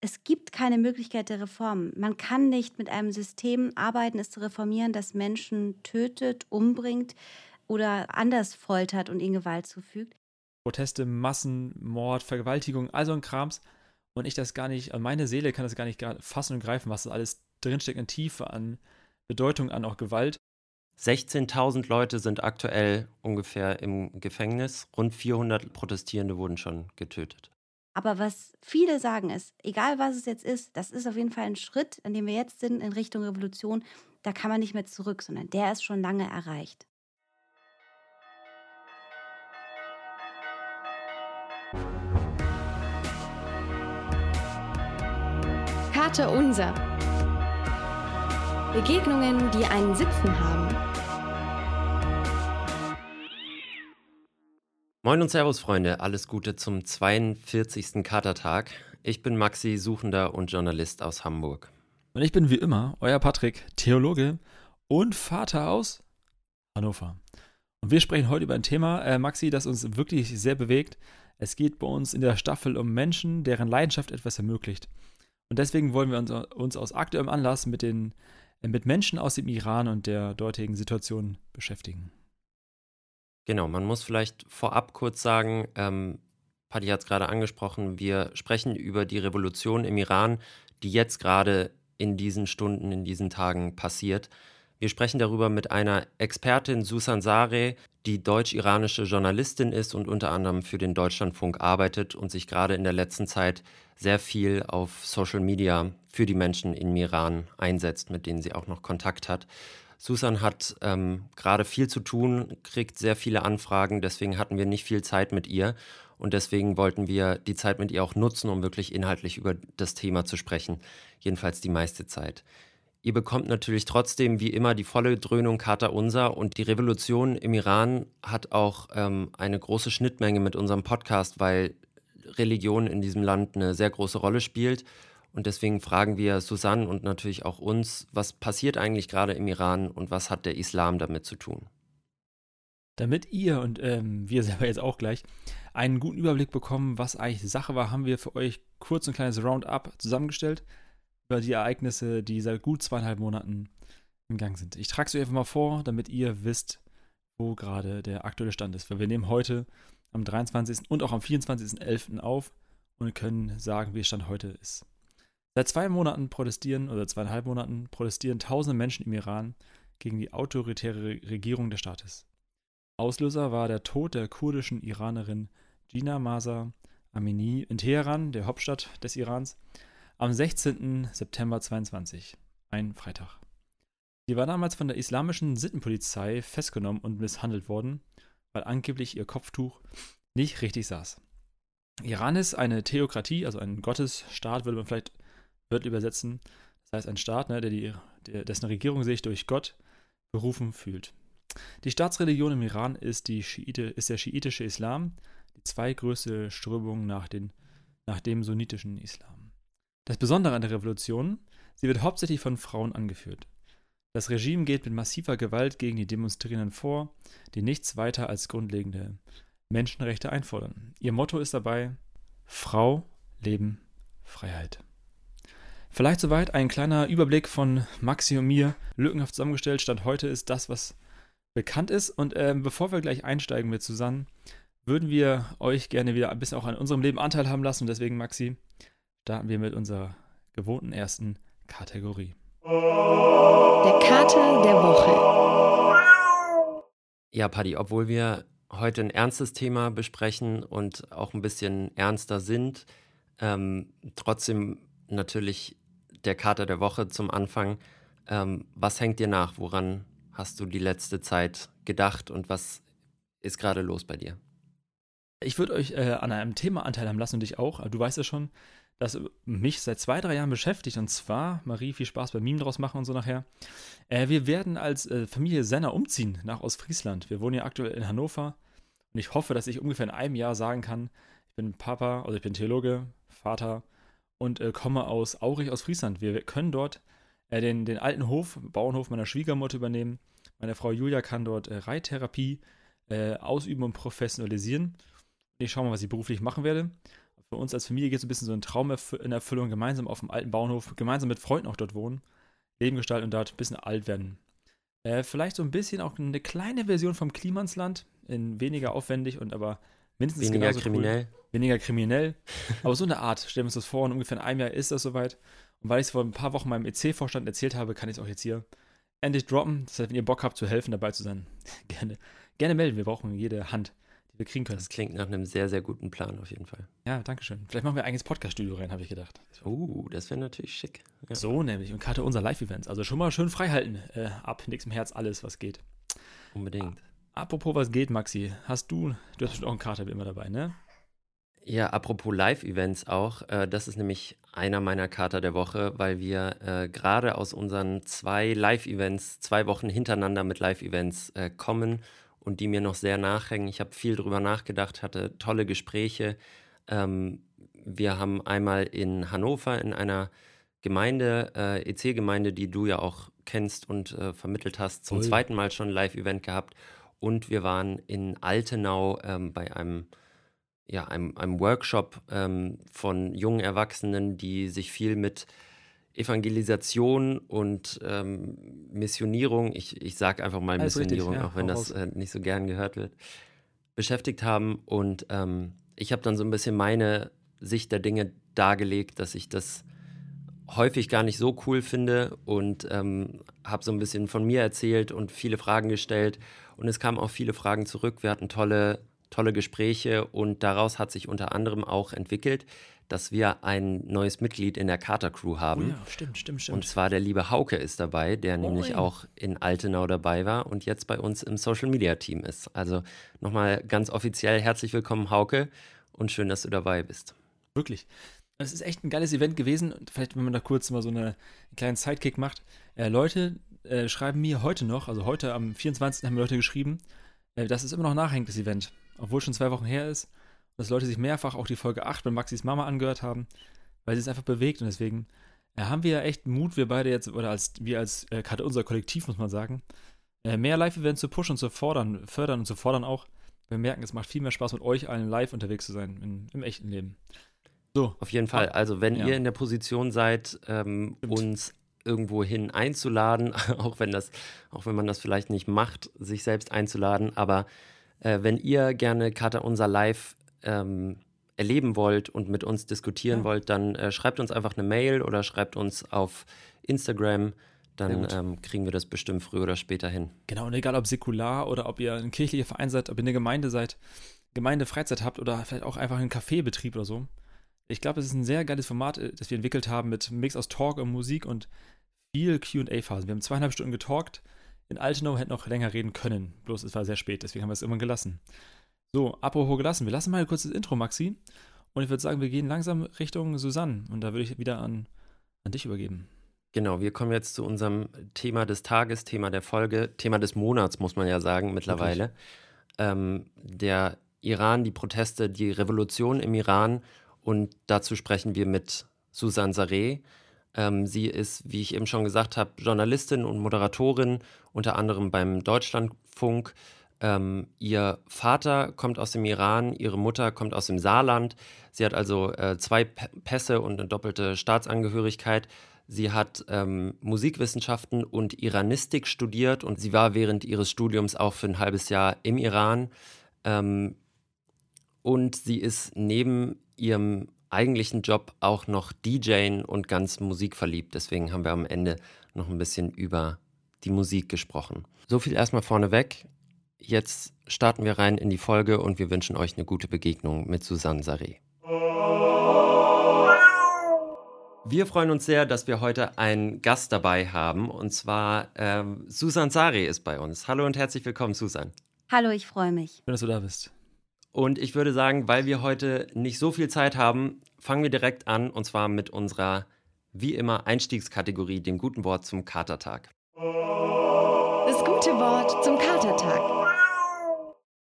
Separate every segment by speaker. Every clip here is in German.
Speaker 1: es gibt keine Möglichkeit der Reform. Man kann nicht mit einem System arbeiten, es zu reformieren, das Menschen tötet, umbringt oder anders foltert und ihnen Gewalt zufügt.
Speaker 2: Proteste, Massenmord, Vergewaltigung, also ein Krams. Und ich das gar nicht, meine Seele kann das gar nicht fassen und greifen, was das alles drinsteckt in Tiefe an Bedeutung, an auch Gewalt.
Speaker 3: 16.000 Leute sind aktuell ungefähr im Gefängnis. Rund 400 Protestierende wurden schon getötet.
Speaker 1: Aber was viele sagen ist, egal was es jetzt ist, das ist auf jeden Fall ein Schritt, an dem wir jetzt sind in Richtung Revolution. Da kann man nicht mehr zurück, sondern der ist schon lange erreicht.
Speaker 4: Karte Unser. Begegnungen, die einen Sitzen haben.
Speaker 3: Moin und Servus, Freunde. Alles Gute zum 42. Katertag. Ich bin Maxi, Suchender und Journalist aus Hamburg.
Speaker 2: Und ich bin wie immer euer Patrick, Theologe und Vater aus Hannover. Und wir sprechen heute über ein Thema, äh, Maxi, das uns wirklich sehr bewegt. Es geht bei uns in der Staffel um Menschen, deren Leidenschaft etwas ermöglicht. Und deswegen wollen wir uns, uns aus aktuellem Anlass mit, den, äh, mit Menschen aus dem Iran und der dortigen Situation beschäftigen.
Speaker 3: Genau, man muss vielleicht vorab kurz sagen, ähm, Paddy hat es gerade angesprochen, wir sprechen über die Revolution im Iran, die jetzt gerade in diesen Stunden, in diesen Tagen passiert. Wir sprechen darüber mit einer Expertin, Susan Sare, die deutsch-iranische Journalistin ist und unter anderem für den Deutschlandfunk arbeitet und sich gerade in der letzten Zeit sehr viel auf Social Media für die Menschen im Iran einsetzt, mit denen sie auch noch Kontakt hat. Susan hat ähm, gerade viel zu tun, kriegt sehr viele Anfragen, deswegen hatten wir nicht viel Zeit mit ihr. Und deswegen wollten wir die Zeit mit ihr auch nutzen, um wirklich inhaltlich über das Thema zu sprechen, jedenfalls die meiste Zeit. Ihr bekommt natürlich trotzdem wie immer die volle Dröhnung Kata Unser. Und die Revolution im Iran hat auch ähm, eine große Schnittmenge mit unserem Podcast, weil Religion in diesem Land eine sehr große Rolle spielt und deswegen fragen wir Susanne und natürlich auch uns, was passiert eigentlich gerade im Iran und was hat der Islam damit zu tun?
Speaker 2: Damit ihr und ähm, wir selber jetzt auch gleich einen guten Überblick bekommen, was eigentlich Sache war, haben wir für euch kurz ein kleines Roundup zusammengestellt über die Ereignisse, die seit gut zweieinhalb Monaten im Gang sind. Ich trage es euch einfach mal vor, damit ihr wisst, wo gerade der aktuelle Stand ist. Weil wir nehmen heute am 23. und auch am 24.11. auf und können sagen, wie Stand heute ist. Seit zwei Monaten protestieren oder zweieinhalb Monaten protestieren tausende Menschen im Iran gegen die autoritäre Regierung des Staates. Auslöser war der Tod der kurdischen Iranerin Gina Masa Amini in Teheran, der Hauptstadt des Irans, am 16. September 22, ein Freitag. Sie war damals von der islamischen Sittenpolizei festgenommen und misshandelt worden, weil angeblich ihr Kopftuch nicht richtig saß. Iran ist eine Theokratie, also ein Gottesstaat, würde man vielleicht wird übersetzen. Das heißt, ein Staat, ne, der die, der, dessen Regierung sich durch Gott berufen fühlt. Die Staatsreligion im Iran ist, die Schiite, ist der schiitische Islam, die zweitgrößte Strömung nach, den, nach dem sunnitischen Islam. Das Besondere an der Revolution, sie wird hauptsächlich von Frauen angeführt. Das Regime geht mit massiver Gewalt gegen die Demonstrierenden vor, die nichts weiter als grundlegende Menschenrechte einfordern. Ihr Motto ist dabei Frau, Leben, Freiheit. Vielleicht soweit ein kleiner Überblick von Maxi und mir, lückenhaft zusammengestellt. Stand heute ist das, was bekannt ist. Und äh, bevor wir gleich einsteigen mit Susanne, würden wir euch gerne wieder ein bisschen auch an unserem Leben Anteil haben lassen. Und deswegen, Maxi, starten wir mit unserer gewohnten ersten Kategorie.
Speaker 4: Der Kater der Woche.
Speaker 3: Ja, Paddy, obwohl wir heute ein ernstes Thema besprechen und auch ein bisschen ernster sind, ähm, trotzdem natürlich der Kater der Woche zum Anfang. Ähm, was hängt dir nach? Woran hast du die letzte Zeit gedacht und was ist gerade los bei dir?
Speaker 2: Ich würde euch äh, an einem Thema Anteil haben lassen und dich auch. Du weißt ja schon, das mich seit zwei, drei Jahren beschäftigt. Und zwar, Marie, viel Spaß beim Meme draus machen und so nachher. Äh, wir werden als äh, Familie Senner umziehen nach Ostfriesland. Wir wohnen ja aktuell in Hannover. Und ich hoffe, dass ich ungefähr in einem Jahr sagen kann, ich bin Papa, also ich bin Theologe, Vater und äh, komme aus Aurich aus Friesland. Wir können dort äh, den, den alten Hof, Bauernhof meiner Schwiegermutter übernehmen. Meine Frau Julia kann dort äh, Reittherapie äh, ausüben und professionalisieren. Ich schaue mal, was ich beruflich machen werde. Für uns als Familie geht es ein bisschen so ein Traum in Erfüllung, gemeinsam auf dem alten Bauernhof, gemeinsam mit Freunden auch dort wohnen, Leben gestalten und dort ein bisschen alt werden. Äh, vielleicht so ein bisschen auch eine kleine Version vom Klimansland, in weniger aufwendig und aber mindestens
Speaker 3: weniger kriminell.
Speaker 2: Cool. Weniger kriminell. aber so eine Art, stellen wir uns das vor, in ungefähr einem Jahr ist das soweit. Und weil ich es vor ein paar Wochen meinem EC-Vorstand erzählt habe, kann ich es auch jetzt hier endlich droppen. Das heißt, wenn ihr Bock habt, zu helfen, dabei zu sein, gerne, gerne melden. Wir brauchen jede Hand, die wir kriegen können.
Speaker 3: Das klingt nach einem sehr, sehr guten Plan auf jeden Fall.
Speaker 2: Ja, danke schön. Vielleicht machen wir ein eigenes Podcast-Studio rein, habe ich gedacht.
Speaker 3: Oh, uh, das wäre natürlich schick.
Speaker 2: Ja. So nämlich. Und Karte unser Live-Events. Also schon mal schön frei halten. Äh, ab nächstem Herz alles, was geht.
Speaker 3: Unbedingt.
Speaker 2: Apropos, was geht, Maxi? Hast du, du hast auch einen Kater immer dabei, ne?
Speaker 3: Ja, apropos Live-Events auch. Äh, das ist nämlich einer meiner Kater der Woche, weil wir äh, gerade aus unseren zwei Live-Events, zwei Wochen hintereinander mit Live-Events äh, kommen und die mir noch sehr nachhängen. Ich habe viel drüber nachgedacht, hatte tolle Gespräche. Ähm, wir haben einmal in Hannover in einer Gemeinde, äh, EC-Gemeinde, die du ja auch kennst und äh, vermittelt hast, zum Ui. zweiten Mal schon ein Live-Event gehabt. Und wir waren in Altenau ähm, bei einem ja, einem, einem Workshop ähm, von jungen Erwachsenen, die sich viel mit Evangelisation und ähm, Missionierung, ich, ich sage einfach mal Alles Missionierung, richtig, ja, auch wenn das äh, nicht so gern gehört wird, beschäftigt haben. Und ähm, ich habe dann so ein bisschen meine Sicht der Dinge dargelegt, dass ich das häufig gar nicht so cool finde und ähm, habe so ein bisschen von mir erzählt und viele Fragen gestellt. Und es kamen auch viele Fragen zurück. Wir hatten tolle tolle Gespräche und daraus hat sich unter anderem auch entwickelt, dass wir ein neues Mitglied in der Carter Crew haben. Oh
Speaker 2: ja, stimmt, stimmt, stimmt.
Speaker 3: Und zwar der liebe Hauke ist dabei, der oh, nämlich auch in Altenau dabei war und jetzt bei uns im Social Media Team ist. Also nochmal ganz offiziell herzlich willkommen, Hauke, und schön, dass du dabei bist.
Speaker 2: Wirklich. Es ist echt ein geiles Event gewesen. Vielleicht, wenn man da kurz mal so eine, einen kleinen Sidekick macht. Äh, Leute äh, schreiben mir heute noch, also heute am 24. haben mir Leute geschrieben, äh, dass es immer noch nachhängt, das Event obwohl schon zwei Wochen her ist, dass Leute sich mehrfach auch die Folge 8 bei Maxis Mama angehört haben, weil sie es einfach bewegt und deswegen ja, haben wir ja echt Mut, wir beide jetzt, oder als wir als äh, gerade unser Kollektiv, muss man sagen, äh, mehr Live-Events zu pushen und zu fordern, fördern und zu fordern auch. Wir merken, es macht viel mehr Spaß, mit euch allen live unterwegs zu sein, in, im echten Leben.
Speaker 3: So. Auf jeden Fall. Also, wenn ja. ihr in der Position seid, ähm, uns irgendwohin einzuladen, auch wenn das, auch wenn man das vielleicht nicht macht, sich selbst einzuladen, aber äh, wenn ihr gerne Kata Unser Live ähm, erleben wollt und mit uns diskutieren ja. wollt, dann äh, schreibt uns einfach eine Mail oder schreibt uns auf Instagram. Dann ähm, kriegen wir das bestimmt früher oder später hin.
Speaker 2: Genau, und egal ob säkular oder ob ihr ein kirchlicher Verein seid, ob ihr eine Gemeinde seid, Gemeindefreizeit habt oder vielleicht auch einfach einen Kaffeebetrieb oder so. Ich glaube, es ist ein sehr geiles Format, äh, das wir entwickelt haben mit Mix aus Talk und Musik und viel QA-Phasen. Wir haben zweieinhalb Stunden getalkt in Altenau hätten noch länger reden können. Bloß es war sehr spät, deswegen haben wir es irgendwann gelassen. So, apropos gelassen. Wir lassen mal ein kurzes Intro, Maxi. Und ich würde sagen, wir gehen langsam Richtung Susanne. Und da würde ich wieder an, an dich übergeben.
Speaker 3: Genau, wir kommen jetzt zu unserem Thema des Tages, Thema der Folge, Thema des Monats, muss man ja sagen, mittlerweile. Ähm, der Iran, die Proteste, die Revolution im Iran. Und dazu sprechen wir mit Susanne Sareh. Ähm, sie ist, wie ich eben schon gesagt habe, Journalistin und Moderatorin, unter anderem beim Deutschlandfunk. Ähm, ihr Vater kommt aus dem Iran, ihre Mutter kommt aus dem Saarland. Sie hat also äh, zwei Pässe und eine doppelte Staatsangehörigkeit. Sie hat ähm, Musikwissenschaften und Iranistik studiert und sie war während ihres Studiums auch für ein halbes Jahr im Iran. Ähm, und sie ist neben ihrem eigentlichen Job auch noch DJen und ganz musikverliebt. Deswegen haben wir am Ende noch ein bisschen über die Musik gesprochen. So viel erstmal vorneweg. Jetzt starten wir rein in die Folge und wir wünschen euch eine gute Begegnung mit Susanne Saré. Wir freuen uns sehr, dass wir heute einen Gast dabei haben und zwar ähm, Susan Sari ist bei uns. Hallo und herzlich willkommen, Susan.
Speaker 1: Hallo, ich freue mich.
Speaker 2: Schön, dass du da bist.
Speaker 3: Und ich würde sagen, weil wir heute nicht so viel Zeit haben, fangen wir direkt an und zwar mit unserer wie immer Einstiegskategorie, dem guten Wort zum Katertag.
Speaker 4: Das gute Wort zum Katertag.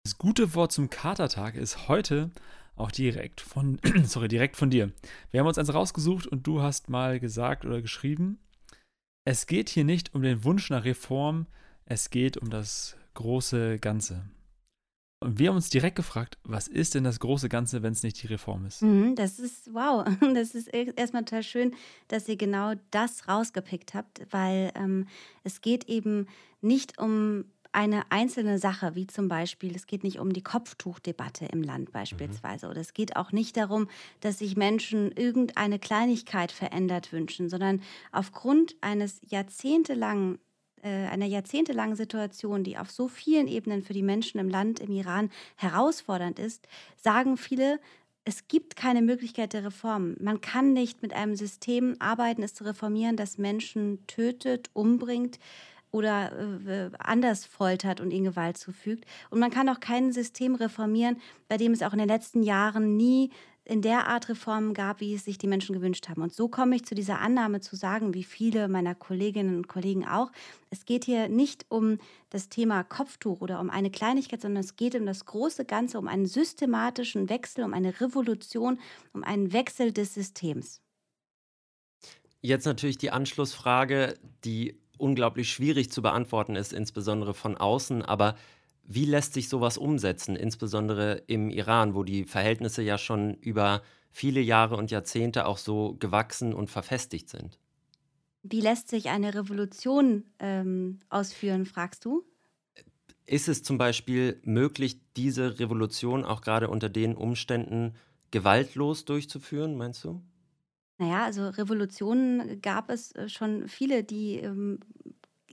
Speaker 2: Das gute Wort zum Katertag ist heute auch direkt von, sorry, direkt von dir. Wir haben uns eins rausgesucht und du hast mal gesagt oder geschrieben, es geht hier nicht um den Wunsch nach Reform, es geht um das große Ganze. Und wir haben uns direkt gefragt, was ist denn das große Ganze, wenn es nicht die Reform ist?
Speaker 1: Mhm, das ist wow. Das ist erstmal total schön, dass ihr genau das rausgepickt habt, weil ähm, es geht eben nicht um eine einzelne Sache, wie zum Beispiel, es geht nicht um die Kopftuchdebatte im Land beispielsweise, mhm. oder es geht auch nicht darum, dass sich Menschen irgendeine Kleinigkeit verändert wünschen, sondern aufgrund eines jahrzehntelangen einer jahrzehntelangen Situation, die auf so vielen Ebenen für die Menschen im Land, im Iran herausfordernd ist, sagen viele, es gibt keine Möglichkeit der Reform. Man kann nicht mit einem System arbeiten, es zu reformieren, das Menschen tötet, umbringt, oder äh, anders foltert und ihnen Gewalt zufügt. Und man kann auch kein System reformieren, bei dem es auch in den letzten Jahren nie in der Art Reformen gab, wie es sich die Menschen gewünscht haben. Und so komme ich zu dieser Annahme zu sagen, wie viele meiner Kolleginnen und Kollegen auch, es geht hier nicht um das Thema Kopftuch oder um eine Kleinigkeit, sondern es geht um das große Ganze, um einen systematischen Wechsel, um eine Revolution, um einen Wechsel des Systems.
Speaker 3: Jetzt natürlich die Anschlussfrage, die unglaublich schwierig zu beantworten ist, insbesondere von außen. Aber wie lässt sich sowas umsetzen, insbesondere im Iran, wo die Verhältnisse ja schon über viele Jahre und Jahrzehnte auch so gewachsen und verfestigt sind?
Speaker 1: Wie lässt sich eine Revolution ähm, ausführen, fragst du?
Speaker 3: Ist es zum Beispiel möglich, diese Revolution auch gerade unter den Umständen gewaltlos durchzuführen, meinst du?
Speaker 1: Naja, also Revolutionen gab es äh, schon viele, die ähm,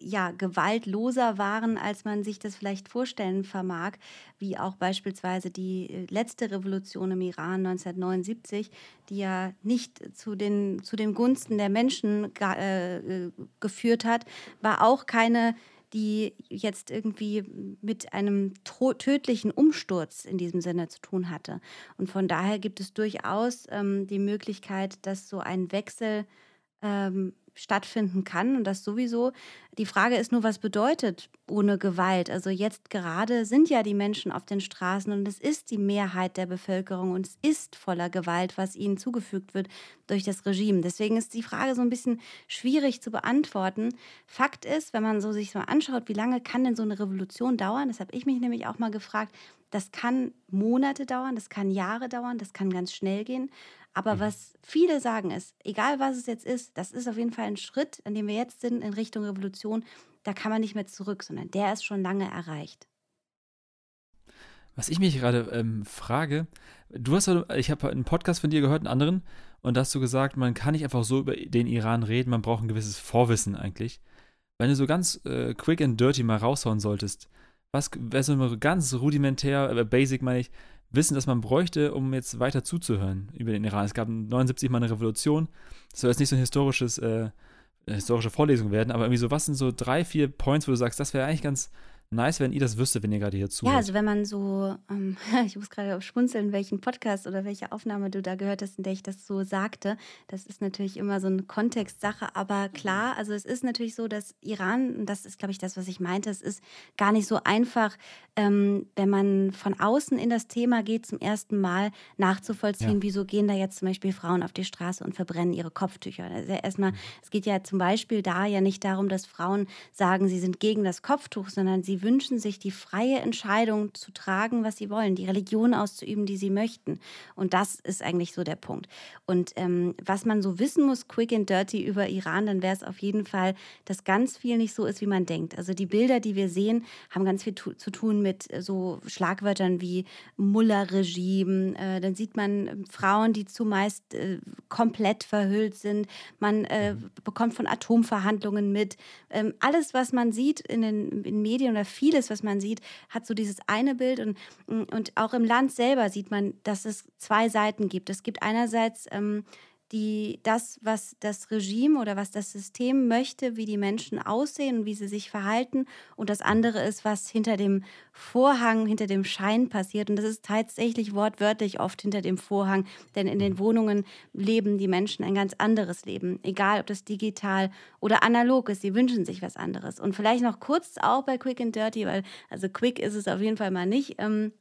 Speaker 1: ja gewaltloser waren, als man sich das vielleicht vorstellen vermag, wie auch beispielsweise die äh, letzte Revolution im Iran 1979, die ja nicht zu den, zu den Gunsten der Menschen äh, geführt hat, war auch keine die jetzt irgendwie mit einem tödlichen Umsturz in diesem Sinne zu tun hatte. Und von daher gibt es durchaus ähm, die Möglichkeit, dass so ein Wechsel ähm, stattfinden kann und das sowieso. Die Frage ist nur, was bedeutet ohne Gewalt? Also jetzt gerade sind ja die Menschen auf den Straßen und es ist die Mehrheit der Bevölkerung und es ist voller Gewalt, was ihnen zugefügt wird durch das Regime. Deswegen ist die Frage so ein bisschen schwierig zu beantworten. Fakt ist, wenn man so sich mal anschaut, wie lange kann denn so eine Revolution dauern? Das habe ich mich nämlich auch mal gefragt. Das kann Monate dauern, das kann Jahre dauern, das kann ganz schnell gehen. Aber mhm. was viele sagen ist, egal was es jetzt ist, das ist auf jeden Fall ein Schritt, an dem wir jetzt sind in Richtung Revolution. Da kann man nicht mehr zurück, sondern der ist schon lange erreicht.
Speaker 2: Was ich mich gerade ähm, frage, du hast, ich habe einen Podcast von dir gehört, einen anderen, und da hast du gesagt, man kann nicht einfach so über den Iran reden, man braucht ein gewisses Vorwissen eigentlich. Wenn du so ganz äh, quick and dirty mal raushauen solltest, was wäre so ganz rudimentär, äh, basic meine ich, Wissen, das man bräuchte, um jetzt weiter zuzuhören über den Iran. Es gab 79 mal eine Revolution. Das soll jetzt nicht so ein historisches, äh, historische Vorlesung werden, aber irgendwie so, was sind so drei, vier Points, wo du sagst, das wäre eigentlich ganz nice, wenn ihr das wüsstet, wenn ihr gerade hier zuhört.
Speaker 1: Ja, also wenn man so, ähm, ich muss gerade schmunzeln, welchen Podcast oder welche Aufnahme du da gehört hast, in der ich das so sagte. Das ist natürlich immer so eine Kontextsache, aber klar, also es ist natürlich so, dass Iran, und das ist, glaube ich, das, was ich meinte, es ist gar nicht so einfach, ähm, wenn man von außen in das Thema geht, zum ersten Mal nachzuvollziehen, ja. wieso gehen da jetzt zum Beispiel Frauen auf die Straße und verbrennen ihre Kopftücher. Also erstmal, mhm. es geht ja zum Beispiel da ja nicht darum, dass Frauen sagen, sie sind gegen das Kopftuch, sondern sie wünschen sich die freie Entscheidung zu tragen, was sie wollen, die Religion auszuüben, die sie möchten. Und das ist eigentlich so der Punkt. Und ähm, was man so wissen muss, quick and dirty über Iran, dann wäre es auf jeden Fall, dass ganz viel nicht so ist, wie man denkt. Also die Bilder, die wir sehen, haben ganz viel zu tun mit äh, so Schlagwörtern wie Mullah-Regime. Äh, dann sieht man äh, Frauen, die zumeist äh, komplett verhüllt sind. Man äh, mhm. bekommt von Atomverhandlungen mit. Ähm, alles, was man sieht in den in Medien oder vieles, was man sieht, hat so dieses eine Bild. Und, und auch im Land selber sieht man, dass es zwei Seiten gibt. Es gibt einerseits ähm, die das, was das Regime oder was das System möchte, wie die Menschen aussehen und wie sie sich verhalten. Und das andere ist, was hinter dem Vorhang, hinter dem Schein passiert. Und das ist tatsächlich wortwörtlich oft hinter dem Vorhang, denn in den Wohnungen leben die Menschen ein ganz anderes Leben. Egal, ob das digital oder analog ist, sie wünschen sich was anderes. Und vielleicht noch kurz auch bei Quick and Dirty, weil also quick ist es auf jeden Fall mal nicht. Ähm,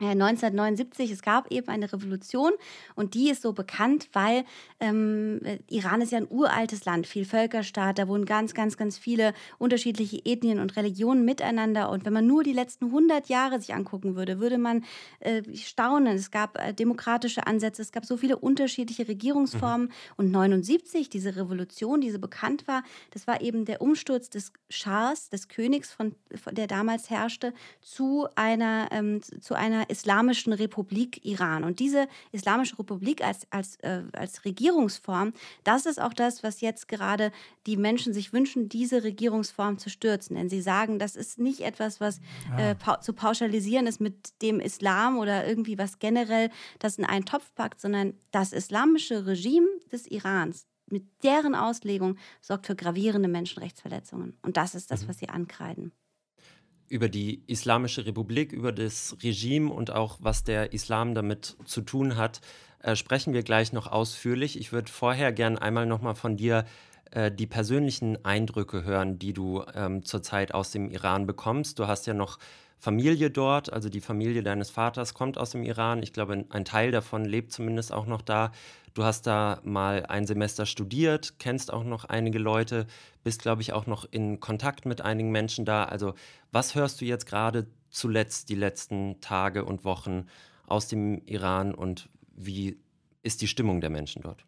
Speaker 1: 1979, es gab eben eine Revolution und die ist so bekannt, weil ähm, Iran ist ja ein uraltes Land, viel Völkerstaat, da wohnen ganz, ganz, ganz viele unterschiedliche Ethnien und Religionen miteinander und wenn man nur die letzten 100 Jahre sich angucken würde, würde man äh, staunen. Es gab äh, demokratische Ansätze, es gab so viele unterschiedliche Regierungsformen mhm. und 79, diese Revolution, die so bekannt war, das war eben der Umsturz des Schahs, des Königs, von, von der damals herrschte, zu einer, ähm, zu einer Islamischen Republik Iran. Und diese Islamische Republik als, als, äh, als Regierungsform, das ist auch das, was jetzt gerade die Menschen sich wünschen, diese Regierungsform zu stürzen. Denn sie sagen, das ist nicht etwas, was äh, pa zu pauschalisieren ist mit dem Islam oder irgendwie was generell das in einen Topf packt, sondern das islamische Regime des Irans, mit deren Auslegung sorgt für gravierende Menschenrechtsverletzungen. Und das ist das, mhm. was sie ankreiden
Speaker 3: über die Islamische Republik, über das Regime und auch was der Islam damit zu tun hat, äh, sprechen wir gleich noch ausführlich. Ich würde vorher gern einmal nochmal von dir äh, die persönlichen Eindrücke hören, die du ähm, zurzeit aus dem Iran bekommst. Du hast ja noch Familie dort, also die Familie deines Vaters kommt aus dem Iran. Ich glaube, ein Teil davon lebt zumindest auch noch da. Du hast da mal ein Semester studiert, kennst auch noch einige Leute, bist, glaube ich, auch noch in Kontakt mit einigen Menschen da. Also was hörst du jetzt gerade zuletzt die letzten Tage und Wochen aus dem Iran und wie ist die Stimmung der Menschen dort?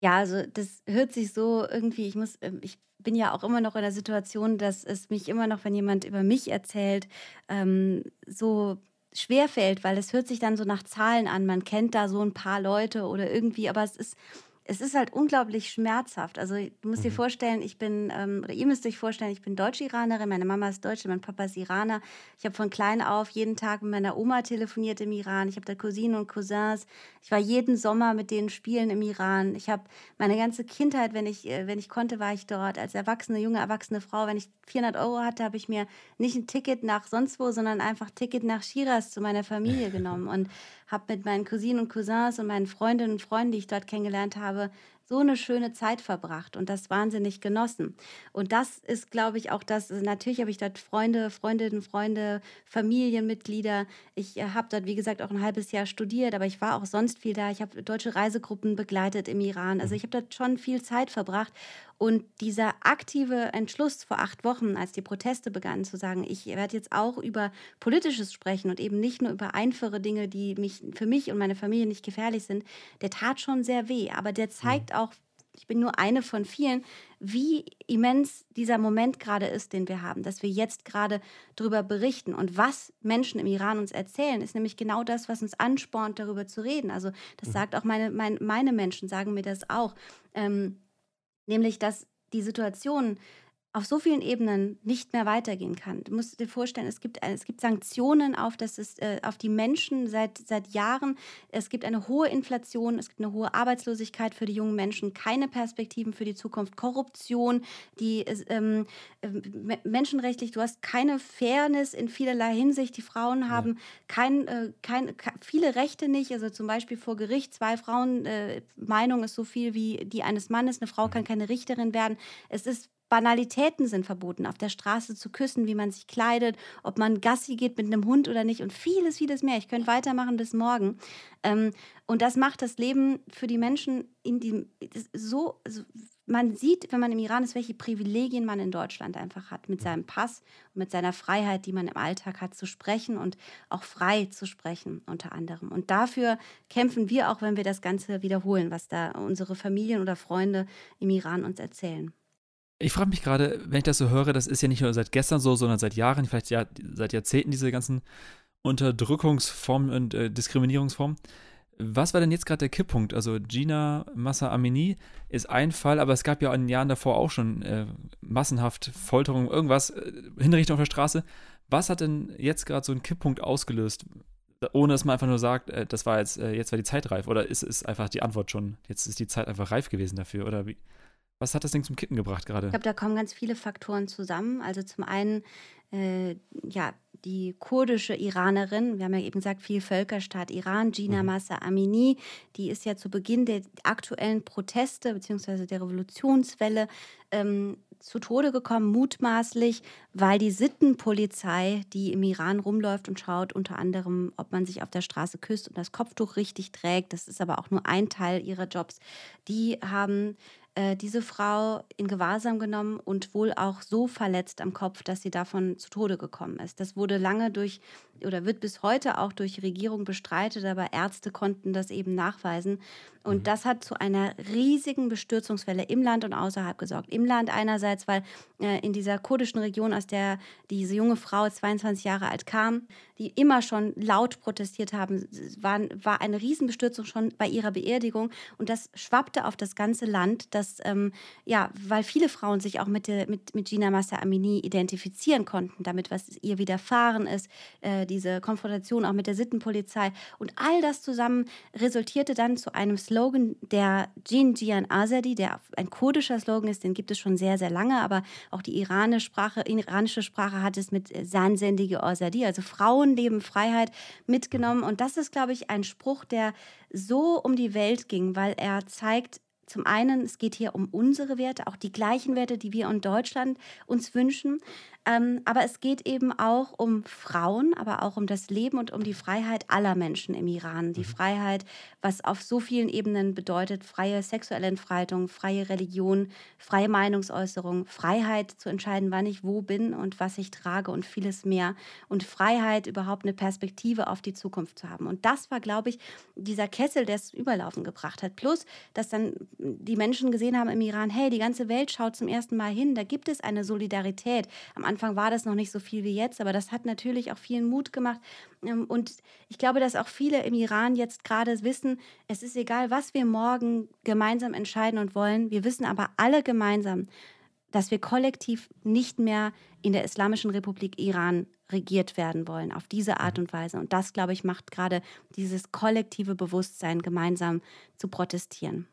Speaker 1: Ja, also das hört sich so irgendwie, ich muss, ähm, ich bin ja auch immer noch in der Situation, dass es mich immer noch, wenn jemand über mich erzählt, ähm, so schwerfällt, weil es hört sich dann so nach Zahlen an. Man kennt da so ein paar Leute oder irgendwie, aber es ist es ist halt unglaublich schmerzhaft. Also du musst mhm. dir vorstellen, ich bin, ähm, oder ihr müsst euch vorstellen, ich bin Deutsch-Iranerin, meine Mama ist Deutsche, mein Papa ist Iraner. Ich habe von klein auf jeden Tag mit meiner Oma telefoniert im Iran. Ich habe da Cousinen und Cousins. Ich war jeden Sommer mit denen spielen im Iran. Ich habe meine ganze Kindheit, wenn ich, äh, wenn ich konnte, war ich dort. Als erwachsene, junge, erwachsene Frau, wenn ich 400 Euro hatte, habe ich mir nicht ein Ticket nach sonst wo, sondern einfach ein Ticket nach Shiraz zu meiner Familie genommen. Und habe mit meinen Cousinen und Cousins und meinen Freundinnen und Freunden, die ich dort kennengelernt habe, so eine schöne Zeit verbracht und das wahnsinnig genossen. Und das ist, glaube ich, auch das. Also natürlich habe ich dort Freunde, Freundinnen, Freunde, Familienmitglieder. Ich äh, habe dort, wie gesagt, auch ein halbes Jahr studiert, aber ich war auch sonst viel da. Ich habe deutsche Reisegruppen begleitet im Iran. Also mhm. ich habe dort schon viel Zeit verbracht. Und dieser aktive Entschluss vor acht Wochen, als die Proteste begannen, zu sagen, ich werde jetzt auch über Politisches sprechen und eben nicht nur über einfache Dinge, die mich, für mich und meine Familie nicht gefährlich sind, der tat schon sehr weh. Aber der zeigt mhm. auch, ich bin nur eine von vielen, wie immens dieser Moment gerade ist, den wir haben, dass wir jetzt gerade darüber berichten. Und was Menschen im Iran uns erzählen, ist nämlich genau das, was uns anspornt, darüber zu reden. Also das mhm. sagt auch meine, meine, meine Menschen, sagen mir das auch. Ähm, nämlich dass die Situation auf so vielen Ebenen nicht mehr weitergehen kann. Du musst dir vorstellen, es gibt, es gibt Sanktionen auf, das ist, äh, auf die Menschen seit, seit Jahren. Es gibt eine hohe Inflation, es gibt eine hohe Arbeitslosigkeit für die jungen Menschen, keine Perspektiven für die Zukunft, Korruption, die ähm, äh, menschenrechtlich, du hast keine Fairness in vielerlei Hinsicht. Die Frauen haben ja. kein, äh, kein, viele Rechte nicht, also zum Beispiel vor Gericht, zwei Frauen, äh, Meinung ist so viel wie die eines Mannes, eine Frau kann keine Richterin werden. Es ist Banalitäten sind verboten, auf der Straße zu küssen, wie man sich kleidet, ob man Gassi geht mit einem Hund oder nicht und vieles, vieles mehr. Ich könnte weitermachen bis morgen. Ähm, und das macht das Leben für die Menschen in die, so, so, man sieht, wenn man im Iran ist, welche Privilegien man in Deutschland einfach hat mit seinem Pass und mit seiner Freiheit, die man im Alltag hat, zu sprechen und auch frei zu sprechen unter anderem. Und dafür kämpfen wir auch, wenn wir das Ganze wiederholen, was da unsere Familien oder Freunde im Iran uns erzählen.
Speaker 2: Ich frage mich gerade, wenn ich das so höre, das ist ja nicht nur seit gestern so, sondern seit Jahren, vielleicht ja, seit Jahrzehnten diese ganzen Unterdrückungsformen und äh, Diskriminierungsformen. Was war denn jetzt gerade der Kipppunkt? Also Gina Massa Amini ist ein Fall, aber es gab ja in den Jahren davor auch schon äh, massenhaft Folterung, irgendwas, äh, Hinrichtung auf der Straße. Was hat denn jetzt gerade so einen Kipppunkt ausgelöst? Ohne dass man einfach nur sagt, äh, das war jetzt, äh, jetzt war die Zeit reif. Oder ist, ist einfach die Antwort schon, jetzt ist die Zeit einfach reif gewesen dafür? Oder wie? Was hat das Ding zum Kippen gebracht gerade?
Speaker 1: Ich glaube, da kommen ganz viele Faktoren zusammen. Also zum einen, äh, ja, die kurdische Iranerin, wir haben ja eben gesagt, viel Völkerstaat Iran, Gina mhm. Massa Amini, die ist ja zu Beginn der aktuellen Proteste bzw. der Revolutionswelle ähm, zu Tode gekommen, mutmaßlich, weil die Sittenpolizei, die im Iran rumläuft und schaut, unter anderem, ob man sich auf der Straße küsst und das Kopftuch richtig trägt, das ist aber auch nur ein Teil ihrer Jobs, die haben äh, diese Frau in Gewahrsam genommen und wohl auch so verletzt am Kopf, dass sie davon zu Tode gekommen ist. Das wurde lange durch oder wird bis heute auch durch Regierung bestreitet, aber Ärzte konnten das eben nachweisen. Und mhm. das hat zu einer riesigen Bestürzungswelle im Land und außerhalb gesorgt. Im Land einerseits, weil äh, in dieser kurdischen Region, aus der diese junge Frau 22 Jahre alt kam, die immer schon laut protestiert haben, war, war eine Riesenbestürzung schon bei ihrer Beerdigung. Und das schwappte auf das ganze Land, das, ähm, ja, weil viele Frauen sich auch mit, mit, mit Gina Massa Amini identifizieren konnten, damit, was ihr widerfahren ist, äh, diese Konfrontation auch mit der Sittenpolizei. Und all das zusammen resultierte dann zu einem Slogan, der Jin Jian Azadi, der ein kurdischer Slogan ist, den gibt es schon sehr, sehr lange, aber auch die iranische Sprache, iranische Sprache hat es mit Sansendige Azadi, also Frauen Leben, Freiheit mitgenommen. Und das ist, glaube ich, ein Spruch, der so um die Welt ging, weil er zeigt, zum einen, es geht hier um unsere Werte, auch die gleichen Werte, die wir in Deutschland uns wünschen. Ähm, aber es geht eben auch um Frauen, aber auch um das Leben und um die Freiheit aller Menschen im Iran. Die mhm. Freiheit, was auf so vielen Ebenen bedeutet, freie sexuelle Entfaltung, freie Religion, freie Meinungsäußerung, Freiheit zu entscheiden, wann ich wo bin und was ich trage und vieles mehr. Und Freiheit, überhaupt eine Perspektive auf die Zukunft zu haben. Und das war, glaube ich, dieser Kessel, der es überlaufen gebracht hat. Plus, dass dann die Menschen gesehen haben im Iran, hey, die ganze Welt schaut zum ersten Mal hin, da gibt es eine Solidarität. Am Anfang war das noch nicht so viel wie jetzt, aber das hat natürlich auch vielen Mut gemacht. Ähm, und ich glaube, dass auch viele im Iran jetzt gerade wissen, es ist egal, was wir morgen gemeinsam entscheiden und wollen. Wir wissen aber alle gemeinsam, dass wir kollektiv nicht mehr in der Islamischen Republik Iran regiert werden wollen, auf diese Art und Weise. Und das, glaube ich, macht gerade dieses kollektive Bewusstsein, gemeinsam zu protestieren.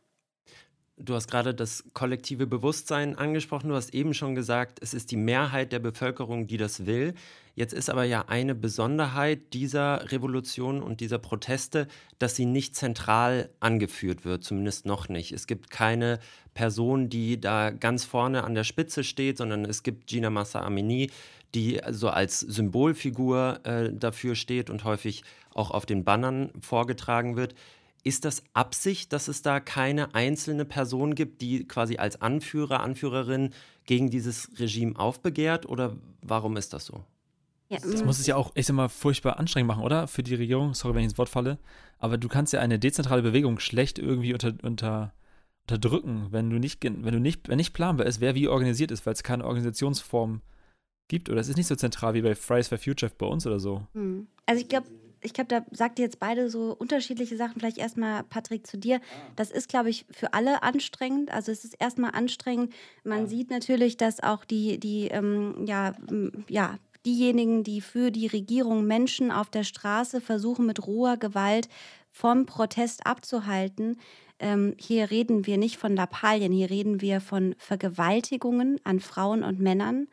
Speaker 3: Du hast gerade das kollektive Bewusstsein angesprochen. Du hast eben schon gesagt, es ist die Mehrheit der Bevölkerung, die das will. Jetzt ist aber ja eine Besonderheit dieser Revolution und dieser Proteste, dass sie nicht zentral angeführt wird, zumindest noch nicht. Es gibt keine Person, die da ganz vorne an der Spitze steht, sondern es gibt Gina Massa Amini, die so als Symbolfigur äh, dafür steht und häufig auch auf den Bannern vorgetragen wird. Ist das Absicht, dass es da keine einzelne Person gibt, die quasi als Anführer, Anführerin gegen dieses Regime aufbegehrt? Oder warum ist das so?
Speaker 2: Ja. Das muss es ja auch, ich sag mal, furchtbar anstrengend machen, oder? Für die Regierung. Sorry, wenn ich ins Wort falle. Aber du kannst ja eine dezentrale Bewegung schlecht irgendwie unter, unter, unterdrücken, wenn du nicht, wenn du nicht, wenn nicht planbar ist, wer wie organisiert ist, weil es keine Organisationsform gibt. Oder es ist nicht so zentral wie bei Fridays for Future bei uns oder so.
Speaker 1: Hm. Also ich glaube, ich glaube, da sagt ihr jetzt beide so unterschiedliche Sachen. Vielleicht erstmal, Patrick, zu dir. Das ist, glaube ich, für alle anstrengend. Also es ist erstmal anstrengend. Man ja. sieht natürlich, dass auch die, die ähm, ja, ja, diejenigen, die für die Regierung Menschen auf der Straße versuchen, mit roher Gewalt vom Protest abzuhalten. Ähm, hier reden wir nicht von Lappalien, hier reden wir von Vergewaltigungen an Frauen und Männern.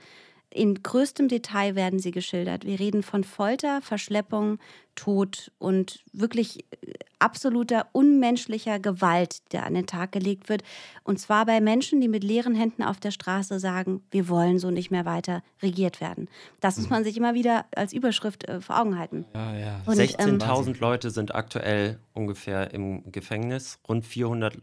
Speaker 1: In größtem Detail werden sie geschildert. Wir reden von Folter, Verschleppung, Tod und wirklich äh, absoluter unmenschlicher Gewalt, der an den Tag gelegt wird. Und zwar bei Menschen, die mit leeren Händen auf der Straße sagen, wir wollen so nicht mehr weiter regiert werden. Das muss man sich immer wieder als Überschrift äh, vor Augen halten.
Speaker 3: Ja, ja. 16.000 ähm, Leute sind aktuell ungefähr im Gefängnis. Rund 400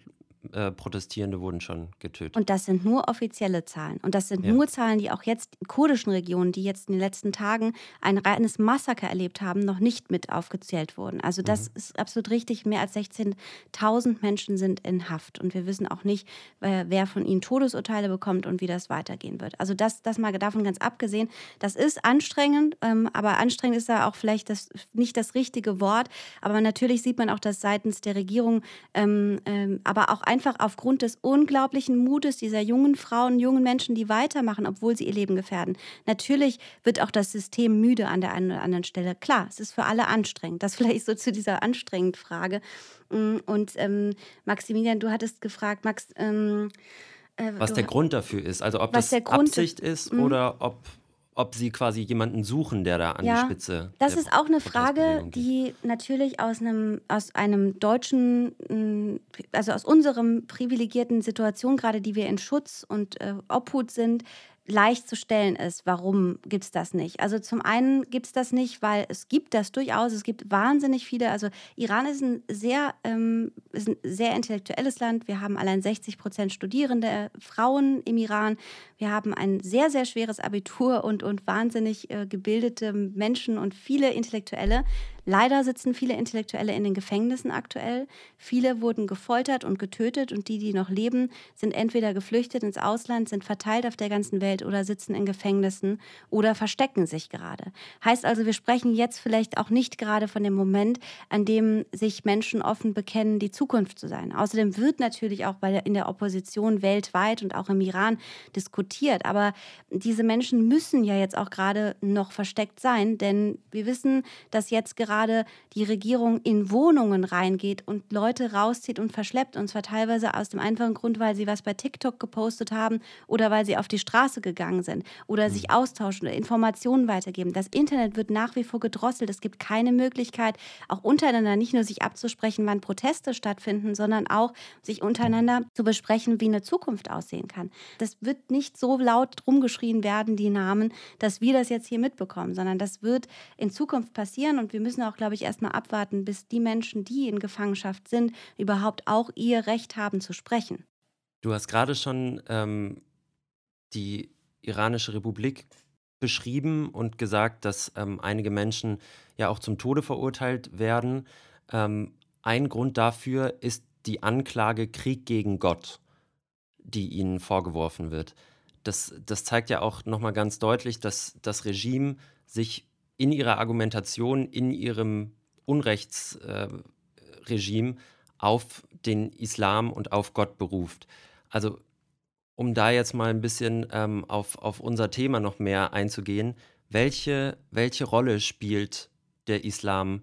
Speaker 3: äh, Protestierende wurden schon getötet.
Speaker 1: Und das sind nur offizielle Zahlen. Und das sind ja. nur Zahlen, die auch jetzt in kurdischen Regionen, die jetzt in den letzten Tagen ein reines Massaker erlebt haben, noch nicht mit aufgezählt wurden. Also das mhm. ist absolut richtig. Mehr als 16.000 Menschen sind in Haft. Und wir wissen auch nicht, wer von ihnen Todesurteile bekommt und wie das weitergehen wird. Also das, das mal davon ganz abgesehen. Das ist anstrengend, ähm, aber anstrengend ist da auch vielleicht das, nicht das richtige Wort. Aber natürlich sieht man auch, dass seitens der Regierung, ähm, ähm, aber auch einfach aufgrund des unglaublichen Mutes dieser jungen Frauen, jungen Menschen, die weitermachen, obwohl sie ihr Leben gefährden. Natürlich wird auch das System müde an der einen oder anderen Stelle. Klar, es ist für alle anstrengend. Das vielleicht so zu dieser anstrengend Frage. Mm, und ähm, Maximilian, du hattest gefragt, Max. Ähm,
Speaker 3: äh, was der Grund dafür ist, also ob das Absicht ist, ist mhm. oder ob ob sie quasi jemanden suchen, der da an
Speaker 1: Ja,
Speaker 3: die Spitze.
Speaker 1: Das ist auch eine Frage, die natürlich aus einem, aus einem deutschen, mh, also aus unserem privilegierten Situation, gerade die wir in Schutz und äh, Obhut sind, leicht zu stellen ist. Warum gibt es das nicht? Also zum einen gibt es das nicht, weil es gibt das durchaus. Es gibt wahnsinnig viele. Also Iran ist ein sehr, ähm, ist ein sehr intellektuelles Land. Wir haben allein 60 Prozent Studierende Frauen im Iran. Wir haben ein sehr, sehr schweres Abitur und, und wahnsinnig äh, gebildete Menschen und viele Intellektuelle. Leider sitzen viele Intellektuelle in den Gefängnissen aktuell. Viele wurden gefoltert und getötet und die, die noch leben, sind entweder geflüchtet ins Ausland, sind verteilt auf der ganzen Welt oder sitzen in Gefängnissen oder verstecken sich gerade. Heißt also, wir sprechen jetzt vielleicht auch nicht gerade von dem Moment, an dem sich Menschen offen bekennen, die Zukunft zu sein. Außerdem wird natürlich auch bei der, in der Opposition weltweit und auch im Iran diskutiert. Aber diese Menschen müssen ja jetzt auch gerade noch versteckt sein, denn wir wissen, dass jetzt gerade die Regierung in Wohnungen reingeht und Leute rauszieht und verschleppt. Und zwar teilweise aus dem einfachen Grund, weil sie was bei TikTok gepostet haben oder weil sie auf die Straße gegangen sind oder sich austauschen oder Informationen weitergeben. Das Internet wird nach wie vor gedrosselt. Es gibt keine Möglichkeit, auch untereinander nicht nur sich abzusprechen, wann Proteste stattfinden, sondern auch sich untereinander zu besprechen, wie eine Zukunft aussehen kann. Das wird nicht so laut rumgeschrien werden, die Namen, dass wir das jetzt hier mitbekommen, sondern das wird in Zukunft passieren und wir müssen auch, glaube ich, erstmal abwarten, bis die Menschen, die in Gefangenschaft sind, überhaupt auch ihr Recht haben zu sprechen.
Speaker 3: Du hast gerade schon ähm, die iranische Republik beschrieben und gesagt, dass ähm, einige Menschen ja auch zum Tode verurteilt werden. Ähm, ein Grund dafür ist die Anklage Krieg gegen Gott, die ihnen vorgeworfen wird. Das, das zeigt ja auch nochmal ganz deutlich, dass das Regime sich in ihrer Argumentation, in ihrem Unrechtsregime Regime auf den Islam und auf Gott beruft. Also um da jetzt mal ein bisschen ähm, auf, auf unser Thema noch mehr einzugehen, welche, welche Rolle spielt der Islam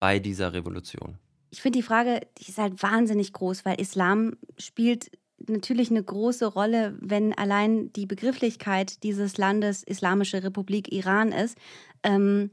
Speaker 3: bei dieser Revolution?
Speaker 1: Ich finde die Frage, die ist halt wahnsinnig groß, weil Islam spielt natürlich eine große Rolle, wenn allein die Begrifflichkeit dieses Landes Islamische Republik Iran ist. Ähm,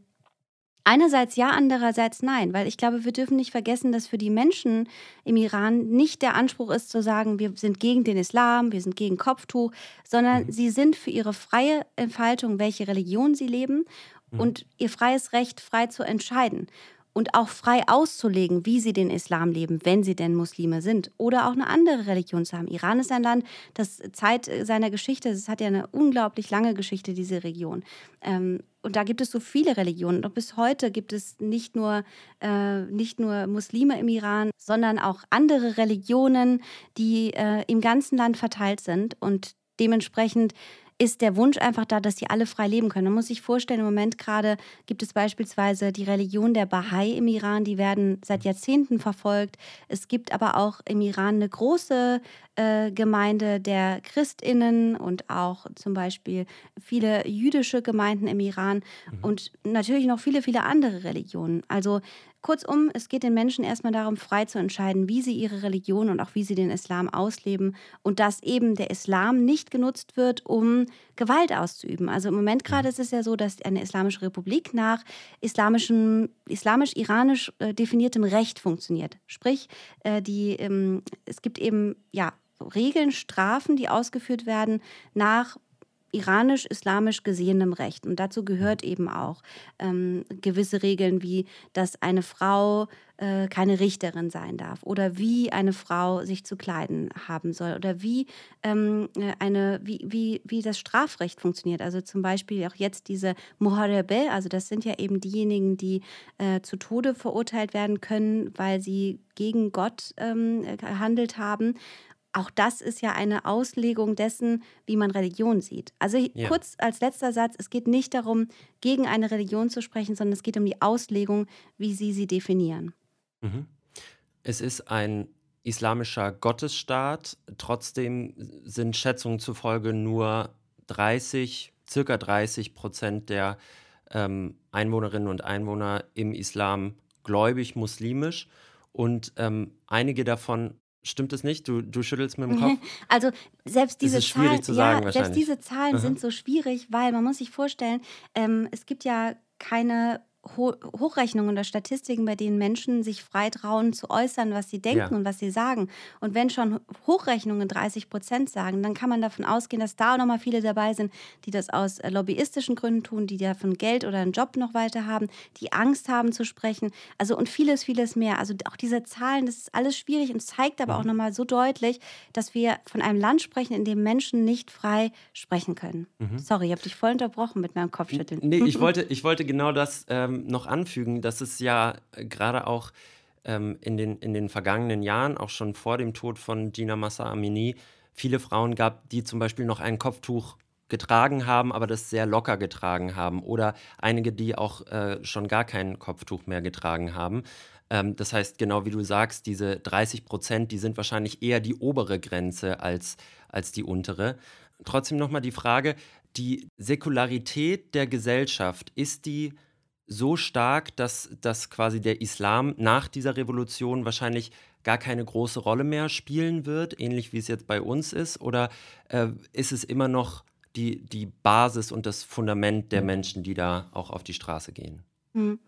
Speaker 1: Einerseits ja, andererseits nein, weil ich glaube, wir dürfen nicht vergessen, dass für die Menschen im Iran nicht der Anspruch ist zu sagen, wir sind gegen den Islam, wir sind gegen Kopftuch, sondern
Speaker 3: Mhm.
Speaker 1: sie sind für ihre freie Entfaltung, welche Religion sie leben
Speaker 3: Mhm.
Speaker 1: und ihr freies Recht, frei zu entscheiden und auch frei auszulegen, wie sie den Islam leben, wenn sie denn Muslime sind oder auch eine andere Religion zu haben. Iran ist ein Land, das Zeit seiner Geschichte, es hat ja eine unglaublich lange Geschichte, diese Region. Ähm, und da gibt es so viele Religionen. Und bis heute gibt es nicht nur, äh, nicht nur Muslime im Iran, sondern auch andere Religionen, die äh, im ganzen Land verteilt sind. Und dementsprechend ist der Wunsch einfach da, dass sie alle frei leben können. Man muss sich vorstellen, im Moment gerade gibt es beispielsweise die Religion der Bahai im Iran, die werden seit Jahrzehnten verfolgt. Es gibt aber auch im Iran eine große äh, Gemeinde der Christinnen und auch zum Beispiel viele jüdische Gemeinden im Iran und natürlich noch viele, viele andere Religionen. Also Kurzum, es geht den Menschen erstmal darum, frei zu entscheiden, wie sie ihre Religion und auch wie sie den Islam ausleben und dass eben der Islam nicht genutzt wird, um Gewalt auszuüben. Also im Moment gerade ist es ja so, dass eine islamische Republik nach islamischem, islamisch-iranisch äh, definiertem Recht funktioniert. Sprich, äh, die, ähm, es gibt eben ja, Regeln, Strafen, die ausgeführt werden nach iranisch-islamisch gesehenem Recht. Und dazu gehört eben auch ähm, gewisse Regeln wie, dass eine Frau äh, keine Richterin sein darf oder wie eine Frau sich zu kleiden haben soll oder wie, ähm, äh, eine, wie, wie, wie das Strafrecht funktioniert. Also zum Beispiel auch jetzt diese Muharebe, also das sind ja eben diejenigen, die äh, zu Tode verurteilt werden können, weil sie gegen Gott ähm, gehandelt haben. Auch das ist ja eine Auslegung dessen, wie man Religion sieht. Also
Speaker 3: Ja.
Speaker 1: kurz als letzter Satz, es geht nicht darum, gegen eine Religion zu sprechen, sondern es geht um die Auslegung, wie sie sie definieren.
Speaker 3: Mhm. Es ist ein islamischer Gottesstaat. Trotzdem sind Schätzungen zufolge nur 30, circa 30 Prozent der ähm, Einwohnerinnen und Einwohner im Islam gläubig muslimisch. Und ähm, einige davon Stimmt es nicht? Du, du schüttelst mit dem Kopf?
Speaker 1: Also selbst diese Zahlen, ja, selbst diese Zahlen
Speaker 3: Aha.
Speaker 1: sind so schwierig, weil man muss sich vorstellen, ähm, es gibt ja keine Ho Hochrechnungen oder Statistiken, bei denen Menschen sich frei trauen zu äußern, was sie denken
Speaker 3: Ja.
Speaker 1: und was sie sagen. Und wenn schon Hochrechnungen 30 Prozent sagen, dann kann man davon ausgehen, dass da auch nochmal viele dabei sind, die das aus äh, lobbyistischen Gründen tun, die davon Geld oder einen Job noch weiter haben, die Angst haben zu sprechen. Also und vieles, vieles mehr. Also auch diese Zahlen, das ist alles schwierig und zeigt aber auch nochmal so deutlich, dass wir von einem Land sprechen, in dem Menschen nicht frei sprechen können. Sorry, ich habe dich voll unterbrochen mit meinem Kopfschütteln.
Speaker 3: Nee, ich wollte, ich wollte genau das ähm, noch anfügen, dass es ja äh, gerade auch ähm, in, den, in den vergangenen Jahren, auch schon vor dem Tod von Gina Massa Amini, viele Frauen gab, die zum Beispiel noch ein Kopftuch getragen haben, aber das sehr locker getragen haben. Oder einige, die auch äh, schon gar kein Kopftuch mehr getragen haben. Ähm, das heißt, genau wie du sagst, diese 30 Prozent, die sind wahrscheinlich eher die obere Grenze als, als die untere. Trotzdem nochmal die Frage, die Säkularität der Gesellschaft, ist die so stark, dass, dass quasi der Islam nach dieser Revolution wahrscheinlich gar keine große Rolle mehr spielen wird, ähnlich wie es jetzt bei uns ist? Oder äh, ist es immer noch die, die Basis und das Fundament der Menschen, die da auch auf die Straße gehen?
Speaker 1: Hm.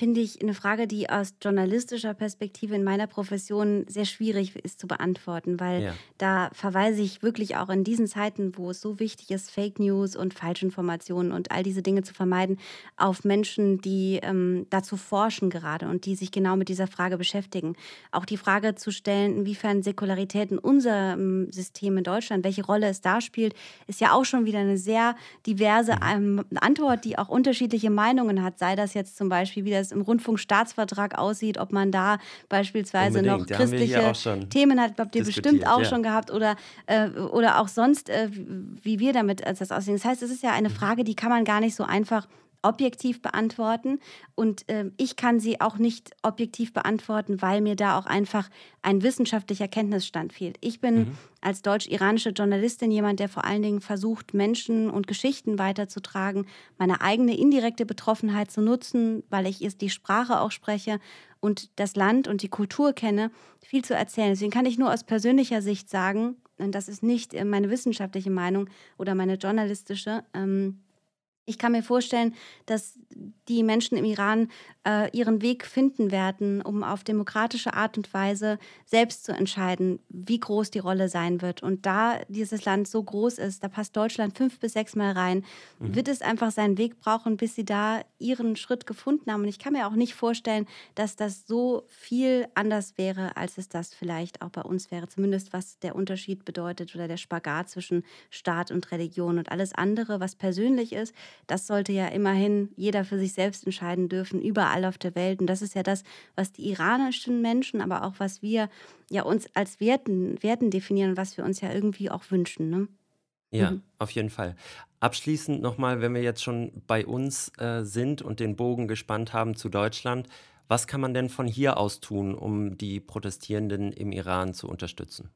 Speaker 1: Finde ich eine Frage, die aus journalistischer Perspektive in meiner Profession sehr schwierig ist zu beantworten, weil
Speaker 3: Ja.
Speaker 1: da verweise ich wirklich auch in diesen Zeiten, wo es so wichtig ist, Fake News und Falschinformationen und all diese Dinge zu vermeiden, auf Menschen, die ähm, dazu forschen gerade und die sich genau mit dieser Frage beschäftigen. Auch die Frage zu stellen, inwiefern Säkularität in unserem System in Deutschland, welche Rolle es da spielt, ist ja auch schon wieder eine sehr diverse ähm, Antwort, die auch unterschiedliche Meinungen hat. Sei das jetzt zum Beispiel, wie das im Rundfunkstaatsvertrag aussieht, ob man da beispielsweise
Speaker 3: Unbedingt,
Speaker 1: noch christliche Themen hat, habt ihr bestimmt auch
Speaker 3: ja.
Speaker 1: schon gehabt oder, äh, oder auch sonst, äh, wie wir damit als das aussehen. Das heißt, es ist ja
Speaker 3: Mhm.
Speaker 1: eine Frage, die kann man gar nicht so einfach objektiv beantworten und äh, ich kann sie auch nicht objektiv beantworten, weil mir da auch einfach ein wissenschaftlicher Kenntnisstand fehlt. Ich bin
Speaker 3: Mhm.
Speaker 1: als deutsch-iranische Journalistin jemand, der vor allen Dingen versucht, Menschen und Geschichten weiterzutragen, meine eigene indirekte Betroffenheit zu nutzen, weil ich erst die Sprache auch spreche und das Land und die Kultur kenne, viel zu erzählen. Deswegen kann ich nur aus persönlicher Sicht sagen, und das ist nicht äh, meine wissenschaftliche Meinung oder meine journalistische, ähm, ich kann mir vorstellen, dass die Menschen im Iran äh, ihren Weg finden werden, um auf demokratische Art und Weise selbst zu entscheiden, wie groß die Rolle sein wird. Und da dieses Land so groß ist, da passt Deutschland fünf bis sechs Mal rein, wird es einfach seinen Weg brauchen, bis sie da ihren Schritt gefunden haben. Und ich kann mir auch nicht vorstellen, dass das so viel anders wäre, als es das vielleicht auch bei uns wäre. Zumindest was der Unterschied bedeutet oder der Spagat zwischen Staat und Religion und alles andere, was persönlich ist. Das sollte ja immerhin jeder für sich selbst entscheiden dürfen, überall auf der Welt. Und das ist ja das, was die iranischen Menschen, aber auch was wir ja uns als Werten, Werten definieren was wir uns ja irgendwie auch wünschen. Ne?
Speaker 3: Ja,
Speaker 1: Mhm.
Speaker 3: auf jeden Fall. Abschließend nochmal, wenn wir jetzt schon bei uns äh, sind und den Bogen gespannt haben zu Deutschland, was kann man denn von hier aus tun, um die Protestierenden im Iran zu unterstützen?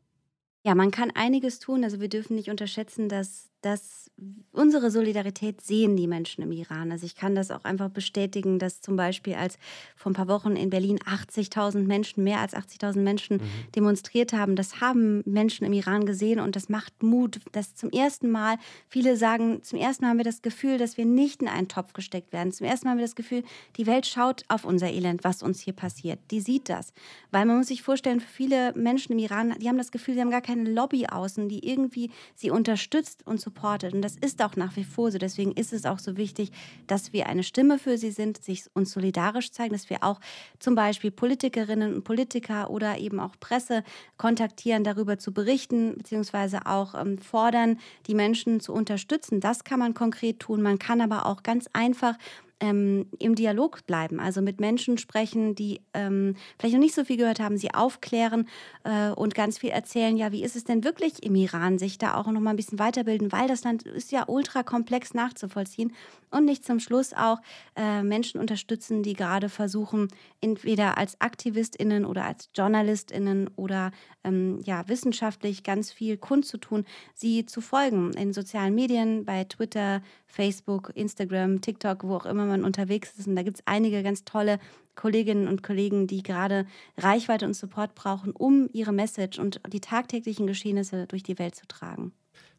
Speaker 1: Ja, man kann einiges tun. Also wir dürfen nicht unterschätzen, dass, dass unsere Solidarität sehen die Menschen im Iran. Also ich kann das auch einfach bestätigen, dass zum Beispiel als vor ein paar Wochen in Berlin 80.000 Menschen, mehr als 80.000 Menschen demonstriert haben, das haben Menschen im Iran gesehen und das macht Mut. Das zum ersten Mal, viele sagen, zum ersten Mal haben wir das Gefühl, dass wir nicht in einen Topf gesteckt werden. Zum ersten Mal haben wir das Gefühl, die Welt schaut auf unser Elend, was uns hier passiert. Die sieht das. Weil man muss sich vorstellen, viele Menschen im Iran, die haben das Gefühl, sie haben gar keine Lobby außen, die irgendwie sie unterstützt und supportet. Und das ist auch nach wie vor so. Deswegen ist es auch so wichtig, dass wir eine Stimme für sie sind, sich uns solidarisch zeigen, dass wir auch zum Beispiel Politikerinnen und Politiker oder eben auch Presse kontaktieren, darüber zu berichten, beziehungsweise auch ähm, fordern, die Menschen zu unterstützen. Das kann man konkret tun. Man kann aber auch ganz einfach ähm, im Dialog bleiben, also mit Menschen sprechen, die ähm, vielleicht noch nicht so viel gehört haben, sie aufklären äh, und ganz viel erzählen, ja, wie ist es denn wirklich im Iran, sich da auch noch mal ein bisschen weiterbilden, weil das Land ist ja ultra komplex nachzuvollziehen. Und nicht zum Schluss auch äh, Menschen unterstützen, die gerade versuchen, entweder als AktivistInnen oder als JournalistInnen oder ähm, ja, wissenschaftlich ganz viel kundzutun, sie zu folgen in sozialen Medien, bei Twitter, Facebook, Instagram, TikTok, wo auch immer man unterwegs ist. Und da gibt es einige ganz tolle Kolleginnen und Kollegen, die gerade Reichweite und Support brauchen, um ihre Message und die tagtäglichen Geschehnisse durch die Welt zu tragen.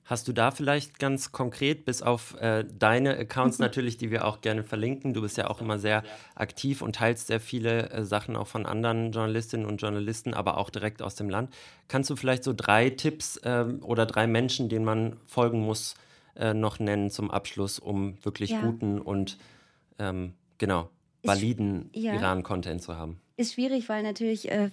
Speaker 3: Hast du da vielleicht ganz konkret, bis auf äh, deine Accounts mhm. natürlich, die wir auch gerne verlinken, du bist ja auch immer sehr aktiv und teilst sehr viele äh, Sachen auch von anderen Journalistinnen und Journalisten, aber auch direkt aus dem Land. Kannst du vielleicht so drei Tipps äh, oder drei Menschen, denen man folgen muss, äh, noch nennen zum Abschluss, um wirklich ja. guten und ähm, genau validen. Iran-Content zu haben?
Speaker 1: Ist schwierig, weil natürlich äh,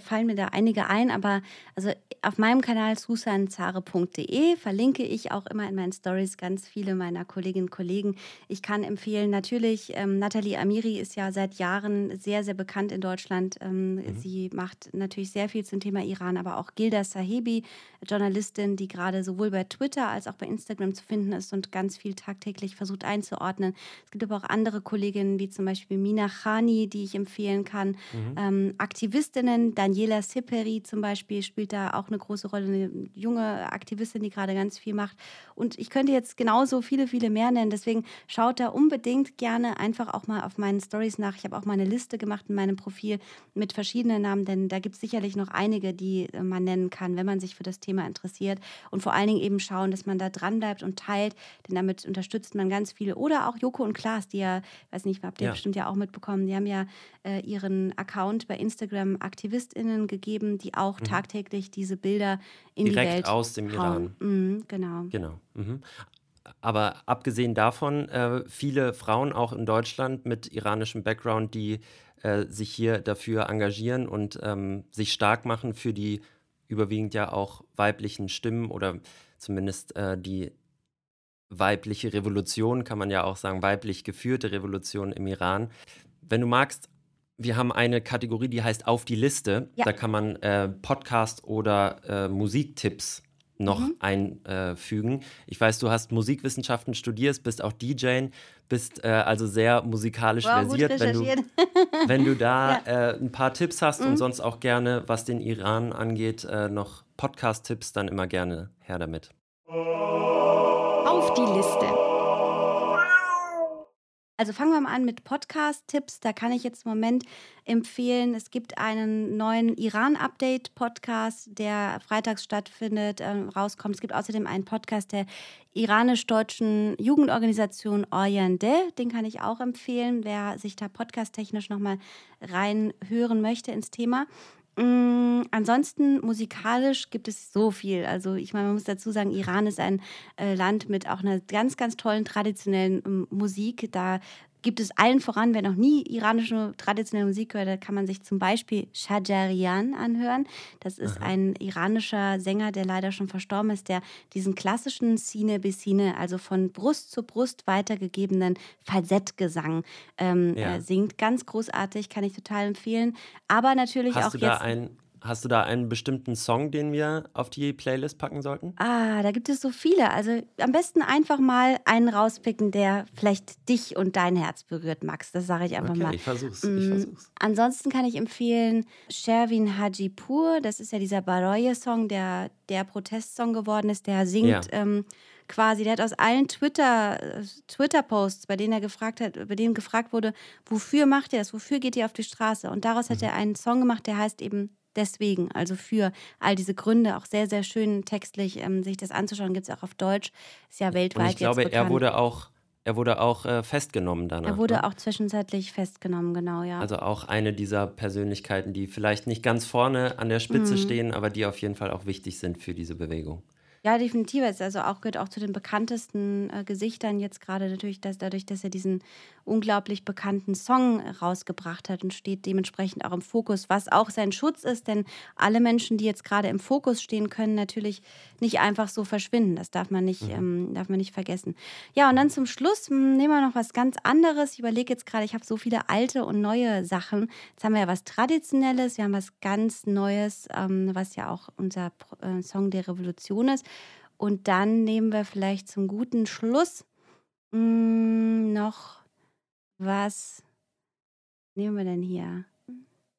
Speaker 1: fallen mir da einige ein, aber also auf meinem Kanal susanzare.de verlinke ich auch immer in meinen Stories ganz viele meiner Kolleginnen und Kollegen. Ich kann empfehlen, natürlich, ähm, Nathalie Amiri ist ja seit Jahren sehr, sehr bekannt in Deutschland. Ähm, mhm. Sie macht natürlich sehr viel zum Thema Iran, aber auch Gilda Sahebi, Journalistin, die gerade sowohl bei Twitter als auch bei Instagram zu finden ist und ganz viel tagtäglich versucht einzuordnen. Es gibt aber auch andere Kolleginnen, wie zum Beispiel Mina Khani, die ich empfehlen kann. Mhm. Ähm, Aktivistinnen, Daniela Siperi zum Beispiel spielt da auch eine große Rolle, eine junge Aktivistin, die gerade ganz viel macht. Und ich könnte jetzt genauso viele, viele mehr nennen. Deswegen schaut da unbedingt gerne einfach auch mal auf meinen Stories nach. Ich habe auch mal eine Liste gemacht in meinem Profil mit verschiedenen Namen, denn da gibt es sicherlich noch einige, die äh, man nennen kann, wenn man sich für das Thema interessiert. Und vor allen Dingen eben schauen, dass man da dran bleibt und teilt, denn damit unterstützt man ganz viele. Oder auch Joko und Klaas, die ja, weiß nicht, habt ihr ja. bestimmt ja auch mitbekommen, die haben ja äh, ihren Account bei Instagram AktivistInnen gegeben, die auch mhm. tagtäglich diese Bilder in
Speaker 3: Direkt
Speaker 1: die Welt
Speaker 3: aus dem Iran.
Speaker 1: Mhm, genau.
Speaker 3: Genau. Mhm. Aber abgesehen davon, äh, viele Frauen auch in Deutschland mit iranischem Background, die äh, sich hier dafür engagieren und ähm, sich stark machen für die überwiegend ja auch weiblichen Stimmen oder zumindest äh, die weibliche Revolution, kann man ja auch sagen, weiblich geführte Revolution im Iran. Wenn du magst, wir haben eine Kategorie, die heißt Auf die Liste. Ja. Da kann man äh, Podcast oder äh, Musiktipps noch mhm. einfügen. Ich weiß, du hast Musikwissenschaften studiert, bist auch DJ, bist äh, also sehr musikalisch wow, versiert. Wenn du, wenn du da ja. äh, ein paar Tipps hast mhm. und sonst auch gerne, was den Iran angeht, äh, noch Podcast-Tipps, dann immer gerne her damit.
Speaker 4: Auf die Liste.
Speaker 1: Also fangen wir mal an mit Podcast-Tipps. Da kann ich jetzt im Moment empfehlen, es gibt einen neuen Iran-Update-Podcast, der freitags stattfindet, äh, rauskommt. Es gibt außerdem einen Podcast der iranisch-deutschen Jugendorganisation Oyande. Den kann ich auch empfehlen, wer sich da podcast-technisch nochmal reinhören möchte ins Thema. Mm, ansonsten musikalisch gibt es so viel. Also ich meine, man muss dazu sagen, Iran ist ein äh, Land mit auch einer ganz, ganz tollen traditionellen ähm, Musik. Da gibt es allen voran, wer noch nie iranische traditionelle Musik hört, da kann man sich zum Beispiel Shajarian anhören. Das ist Aha. ein iranischer Sänger, der leider schon verstorben ist, der diesen klassischen Sine Besine, also von Brust zu Brust weitergegebenen Falsettgesang ähm, ja. äh, singt. Ganz großartig, kann ich total empfehlen. Aber natürlich
Speaker 3: Hast
Speaker 1: auch
Speaker 3: du
Speaker 1: da
Speaker 3: jetzt. Ein Hast du da einen bestimmten Song, den wir auf die Playlist packen sollten?
Speaker 1: Ah, da gibt es so viele. Also am besten einfach mal einen rauspicken, der vielleicht dich und dein Herz berührt, Max. Das sage ich einfach
Speaker 3: okay,
Speaker 1: mal.
Speaker 3: Ich versuch's, ich mm, versuch's.
Speaker 1: Ansonsten kann ich empfehlen Sherwin Hajipur. Das ist ja dieser Baroye-Song, der der Protestsong geworden ist. Der singt ja. ähm, quasi, der hat aus allen Twitter, Twitter-Posts, bei denen er gefragt hat, bei denen gefragt wurde, wofür macht er das, wofür geht ihr auf die Straße? Und daraus mhm. hat er einen Song gemacht, der heißt eben deswegen, also für all diese Gründe, auch sehr, sehr schön textlich ähm, sich das anzuschauen, gibt es auch auf Deutsch, ist ja weltweit Und
Speaker 3: ich glaube, er wurde auch er wurde auch äh, festgenommen danach.
Speaker 1: Er wurde
Speaker 3: ne?
Speaker 1: auch zwischenzeitlich festgenommen, genau, ja.
Speaker 3: Also auch eine dieser Persönlichkeiten, die vielleicht nicht ganz vorne an der Spitze mhm. stehen, aber die auf jeden Fall auch wichtig sind für diese Bewegung.
Speaker 1: Ja, definitiv. Es also auch, gehört auch zu den bekanntesten äh, Gesichtern jetzt gerade natürlich, dass dadurch, dass er diesen unglaublich bekannten Song rausgebracht hat und steht dementsprechend auch im Fokus, was auch sein Schutz ist, denn alle Menschen, die jetzt gerade im Fokus stehen, können natürlich nicht einfach so verschwinden. Das darf man nicht, mhm. ähm, darf man nicht vergessen. Ja, und dann zum Schluss hm, nehmen wir noch was ganz anderes. Ich überlege jetzt gerade, ich habe so viele alte und neue Sachen. Jetzt haben wir ja was Traditionelles, wir haben was ganz Neues, ähm, was ja auch unser äh, Song der Revolution ist. Und dann nehmen wir vielleicht zum guten Schluss mh, hm, noch was nehmen wir denn hier?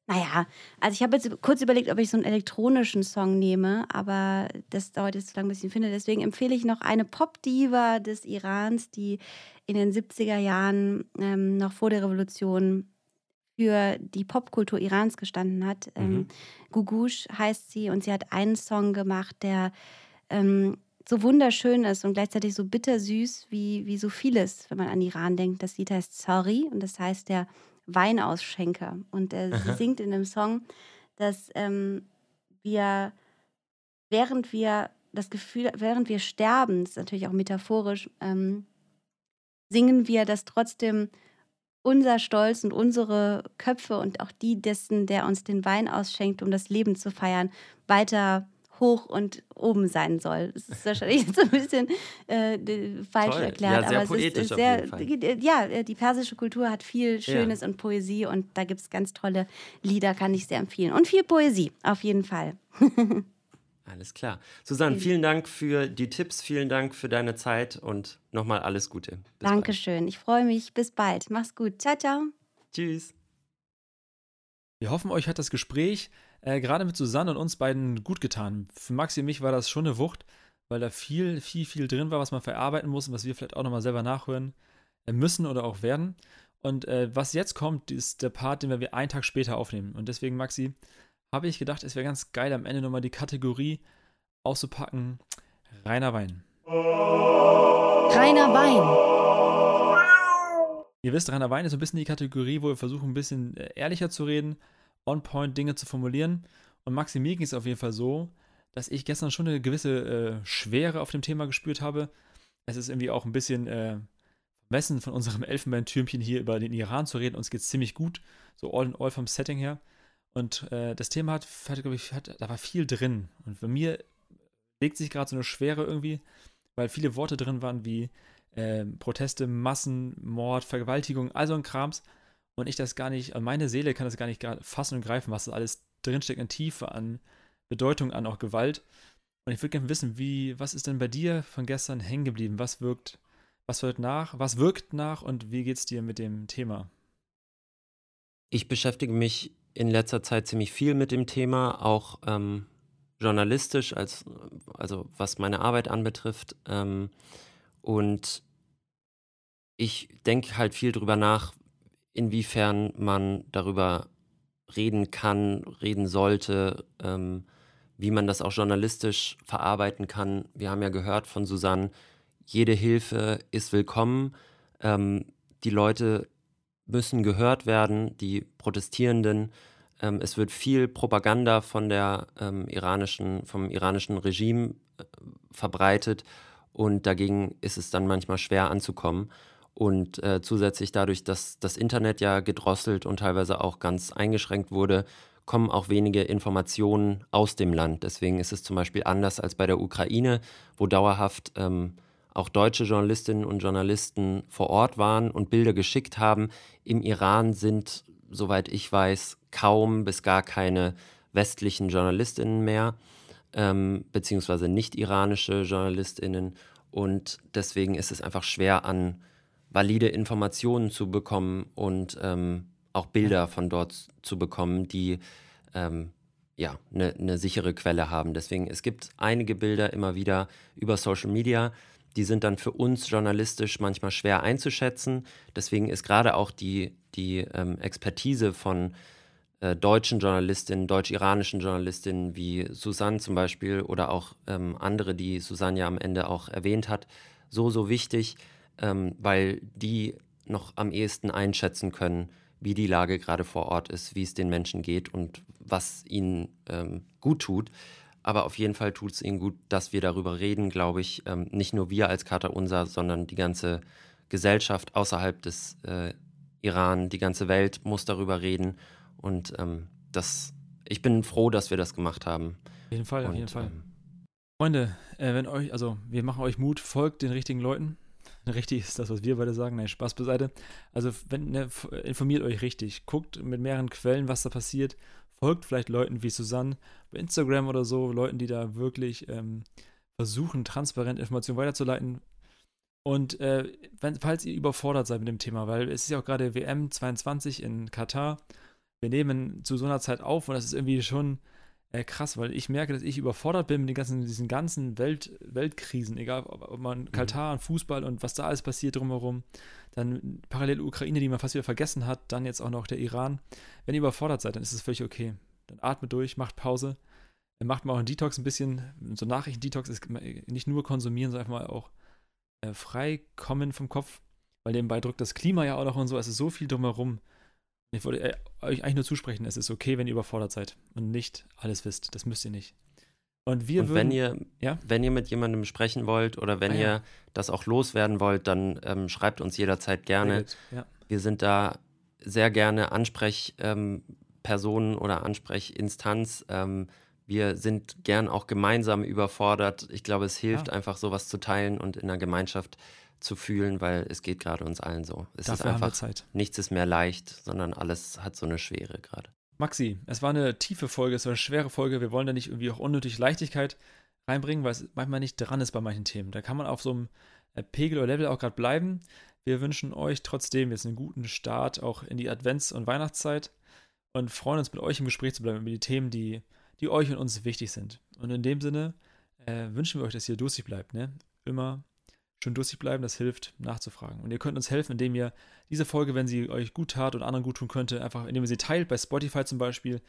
Speaker 1: Naja, also ich habe jetzt kurz überlegt, ob ich so einen elektronischen Song nehme, aber das dauert jetzt zu lange, bis ich ihn finde. Deswegen empfehle ich noch eine Pop-Diva des Irans, die in den 70er Jahren, ähm, noch vor der Revolution, für die Popkultur Irans gestanden hat. Ähm, mhm. Gugush heißt sie und sie hat einen Song gemacht, der ähm, so wunderschön ist und gleichzeitig so bittersüß wie, wie so vieles, wenn man an Iran denkt. Das Lied heißt Sorry und das heißt der Weinausschenker. Und äh, sie singt in dem Song, dass ähm, wir, während wir das Gefühl, während wir sterben, das ist natürlich auch metaphorisch, ähm, singen wir, dass trotzdem unser Stolz und unsere Köpfe und auch die dessen, der uns den Wein ausschenkt, um das Leben zu feiern, weiter hoch und oben sein soll. Das ist wahrscheinlich jetzt ein bisschen äh, falsch Toll. erklärt,
Speaker 3: ja, sehr aber poetisch es ist sehr,
Speaker 1: ja, äh, die persische Kultur hat viel Schönes ja. und Poesie und da gibt es ganz tolle Lieder, kann ich sehr empfehlen. Und viel Poesie, auf jeden Fall.
Speaker 3: Alles klar. Susanne, vielen Dank für die Tipps, vielen Dank für deine Zeit und nochmal alles Gute.
Speaker 1: Bis Dankeschön. Bald. Ich freue mich. Bis bald. Mach's gut. Ciao, ciao.
Speaker 3: Tschüss.
Speaker 2: Wir hoffen, euch hat das Gespräch äh, gerade mit Susanne und uns beiden gut getan. Für Maxi und mich war das schon eine Wucht, weil da viel, viel, viel drin war, was man verarbeiten muss und was wir vielleicht auch nochmal selber nachhören äh, müssen oder auch werden. Und äh, was jetzt kommt, ist der Part, den wir einen Tag später aufnehmen. Und deswegen, Maxi, habe ich gedacht, es wäre ganz geil, am Ende nochmal die Kategorie auszupacken: Reiner Wein.
Speaker 4: Reiner Wein.
Speaker 2: Ihr wisst, Reiner Wein ist so ein bisschen die Kategorie, wo wir versuchen, ein bisschen äh, ehrlicher zu reden, on-point Dinge zu formulieren. Und Maxi, mir ging es auf jeden Fall so, dass ich gestern schon eine gewisse äh, Schwere auf dem Thema gespürt habe. Es ist irgendwie auch ein bisschen äh, vermessen von unserem Elfenbeintürmchen hier über den Iran zu reden. Uns geht es ziemlich gut, so all in all vom Setting her. Und äh, das Thema hat, hat glaube ich, hat, da war viel drin. Und bei mir legt sich gerade so eine Schwere irgendwie, weil viele Worte drin waren wie äh, Proteste, Massen, Mord, Vergewaltigung, all so ein Krams. Und ich das gar nicht, also meine Seele kann das gar nicht fassen und greifen, was da alles drinsteckt in Tiefe, an Bedeutung, an auch Gewalt. Und ich würde gerne wissen, wie, was ist denn bei dir von gestern hängen geblieben? Was wirkt, was wirkt nach, was wirkt nach und wie geht es dir mit dem Thema?
Speaker 3: Ich beschäftige mich in letzter Zeit ziemlich viel mit dem Thema, auch ähm, journalistisch, als, also was meine Arbeit anbetrifft. Ähm, und ich denke halt viel darüber nach, inwiefern man darüber reden kann, reden sollte, ähm, wie man das auch journalistisch verarbeiten kann. Wir haben ja gehört von Susanne, jede Hilfe ist willkommen. Ähm, die Leute müssen gehört werden, die Protestierenden. Ähm, es wird viel Propaganda von der ähm, iranischen, vom iranischen Regime äh, verbreitet und dagegen ist es dann manchmal schwer anzukommen. Und äh, zusätzlich dadurch, dass das Internet ja gedrosselt und teilweise auch ganz eingeschränkt wurde, kommen auch wenige Informationen aus dem Land. Deswegen ist es zum Beispiel anders als bei der Ukraine, wo dauerhaft ähm, auch deutsche Journalistinnen und Journalisten vor Ort waren und Bilder geschickt haben. Im Iran sind, soweit ich weiß, kaum bis gar keine westlichen Journalistinnen mehr, ähm, beziehungsweise nicht iranische Journalistinnen. Und deswegen ist es einfach schwer, an valide Informationen zu bekommen und ähm, auch Bilder von dort zu bekommen, die ähm, ja eine ne sichere Quelle haben. Deswegen es gibt einige Bilder immer wieder über Social Media, die sind dann für uns journalistisch manchmal schwer einzuschätzen. Deswegen ist gerade auch die, die ähm, Expertise von äh, deutschen Journalistinnen, deutsch-iranischen Journalistinnen wie Susanne zum Beispiel oder auch ähm, andere, die Susanne ja am Ende auch erwähnt hat, so, so wichtig, ähm, weil die noch am ehesten einschätzen können, wie die Lage gerade vor Ort ist, wie es den Menschen geht und was ihnen ähm, gut tut. Aber auf jeden Fall tut es ihnen gut, dass wir darüber reden, glaube ich. Ähm, nicht nur wir als Kater Unser, sondern die ganze Gesellschaft außerhalb des äh, Iran, die ganze Welt muss darüber reden. Und ähm, das, ich bin froh, dass wir das gemacht haben.
Speaker 2: Auf jeden Fall, und, auf jeden Fall. Ähm, Freunde, äh, wenn euch, also wir machen euch Mut, folgt den richtigen Leuten. Richtig ist das, was wir beide sagen. Nein, Spaß beiseite. Also wenn, ne, informiert euch richtig. Guckt mit mehreren Quellen, was da passiert. Folgt vielleicht Leuten wie Susanne bei Instagram oder so, Leuten, die da wirklich ähm, versuchen, transparent Informationen weiterzuleiten. Und äh, wenn, falls ihr überfordert seid mit dem Thema, weil es ist ja auch gerade WM 22 in Katar. Wir nehmen zu so einer Zeit auf und das ist irgendwie schon äh, krass, weil ich merke, dass ich überfordert bin mit den ganzen, diesen ganzen Welt, Weltkrisen, egal ob, ob man mhm. Katar und Fußball und was da alles passiert drumherum, dann parallel Ukraine, die man fast wieder vergessen hat, dann jetzt auch noch der Iran. Wenn ihr überfordert seid, dann ist es völlig okay. Dann atmet durch, macht Pause, macht mal auch einen Detox ein bisschen. So Nachrichten-Detox ist nicht nur konsumieren, sondern einfach mal auch äh, frei kommen vom Kopf, weil nebenbei drückt das Klima ja auch noch und so, es ist so viel drumherum. Ich wollte äh, euch eigentlich nur zusprechen, es ist okay, wenn ihr überfordert seid und nicht alles wisst. Das müsst ihr nicht.
Speaker 3: Und wir und würden, wenn ihr, ja? wenn ihr mit jemandem sprechen wollt oder wenn ah, ja. ihr das auch loswerden wollt, dann ähm, schreibt uns jederzeit gerne. Ja. Wir sind da sehr gerne Ansprechpersonen ähm, oder Ansprechinstanz. Ähm, wir sind gern auch gemeinsam überfordert. Ich glaube, es hilft einfach, sowas zu teilen und in der Gemeinschaft zu fühlen, weil es geht gerade uns allen so. Es Dafür ist einfach Zeit. nichts ist mehr leicht, sondern alles hat so eine Schwere gerade.
Speaker 2: Maxi, es war eine tiefe Folge, es war eine schwere Folge. Wir wollen da nicht irgendwie auch unnötig Leichtigkeit reinbringen, weil es manchmal nicht dran ist bei manchen Themen. Da kann man auf so einem äh, Pegel oder Level auch gerade bleiben. Wir wünschen euch trotzdem jetzt einen guten Start auch in die Advents- und Weihnachtszeit und freuen uns mit euch im Gespräch zu bleiben über die Themen, die, die euch und uns wichtig sind. Und in dem Sinne äh, wünschen wir euch, dass ihr durstig bleibt. Ne? Immer schön durstig bleiben, das hilft nachzufragen. Und ihr könnt uns helfen, indem ihr diese Folge, wenn sie euch gut tat und anderen gut tun könnte, einfach, indem ihr sie teilt, bei Spotify zum Beispiel,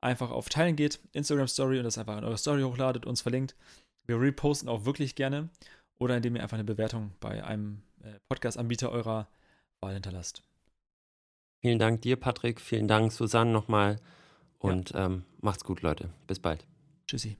Speaker 2: einfach auf Teilen geht, Instagram Story und das einfach in eure Story hochladet, uns verlinkt. Wir reposten auch wirklich gerne. Oder indem ihr einfach eine Bewertung bei einem äh, Podcast-Anbieter eurer Wahl hinterlasst.
Speaker 3: Vielen Dank dir, Patrick. Vielen Dank, Susanne, nochmal. Und ja. ähm, macht's gut, Leute. Bis bald.
Speaker 2: Tschüssi.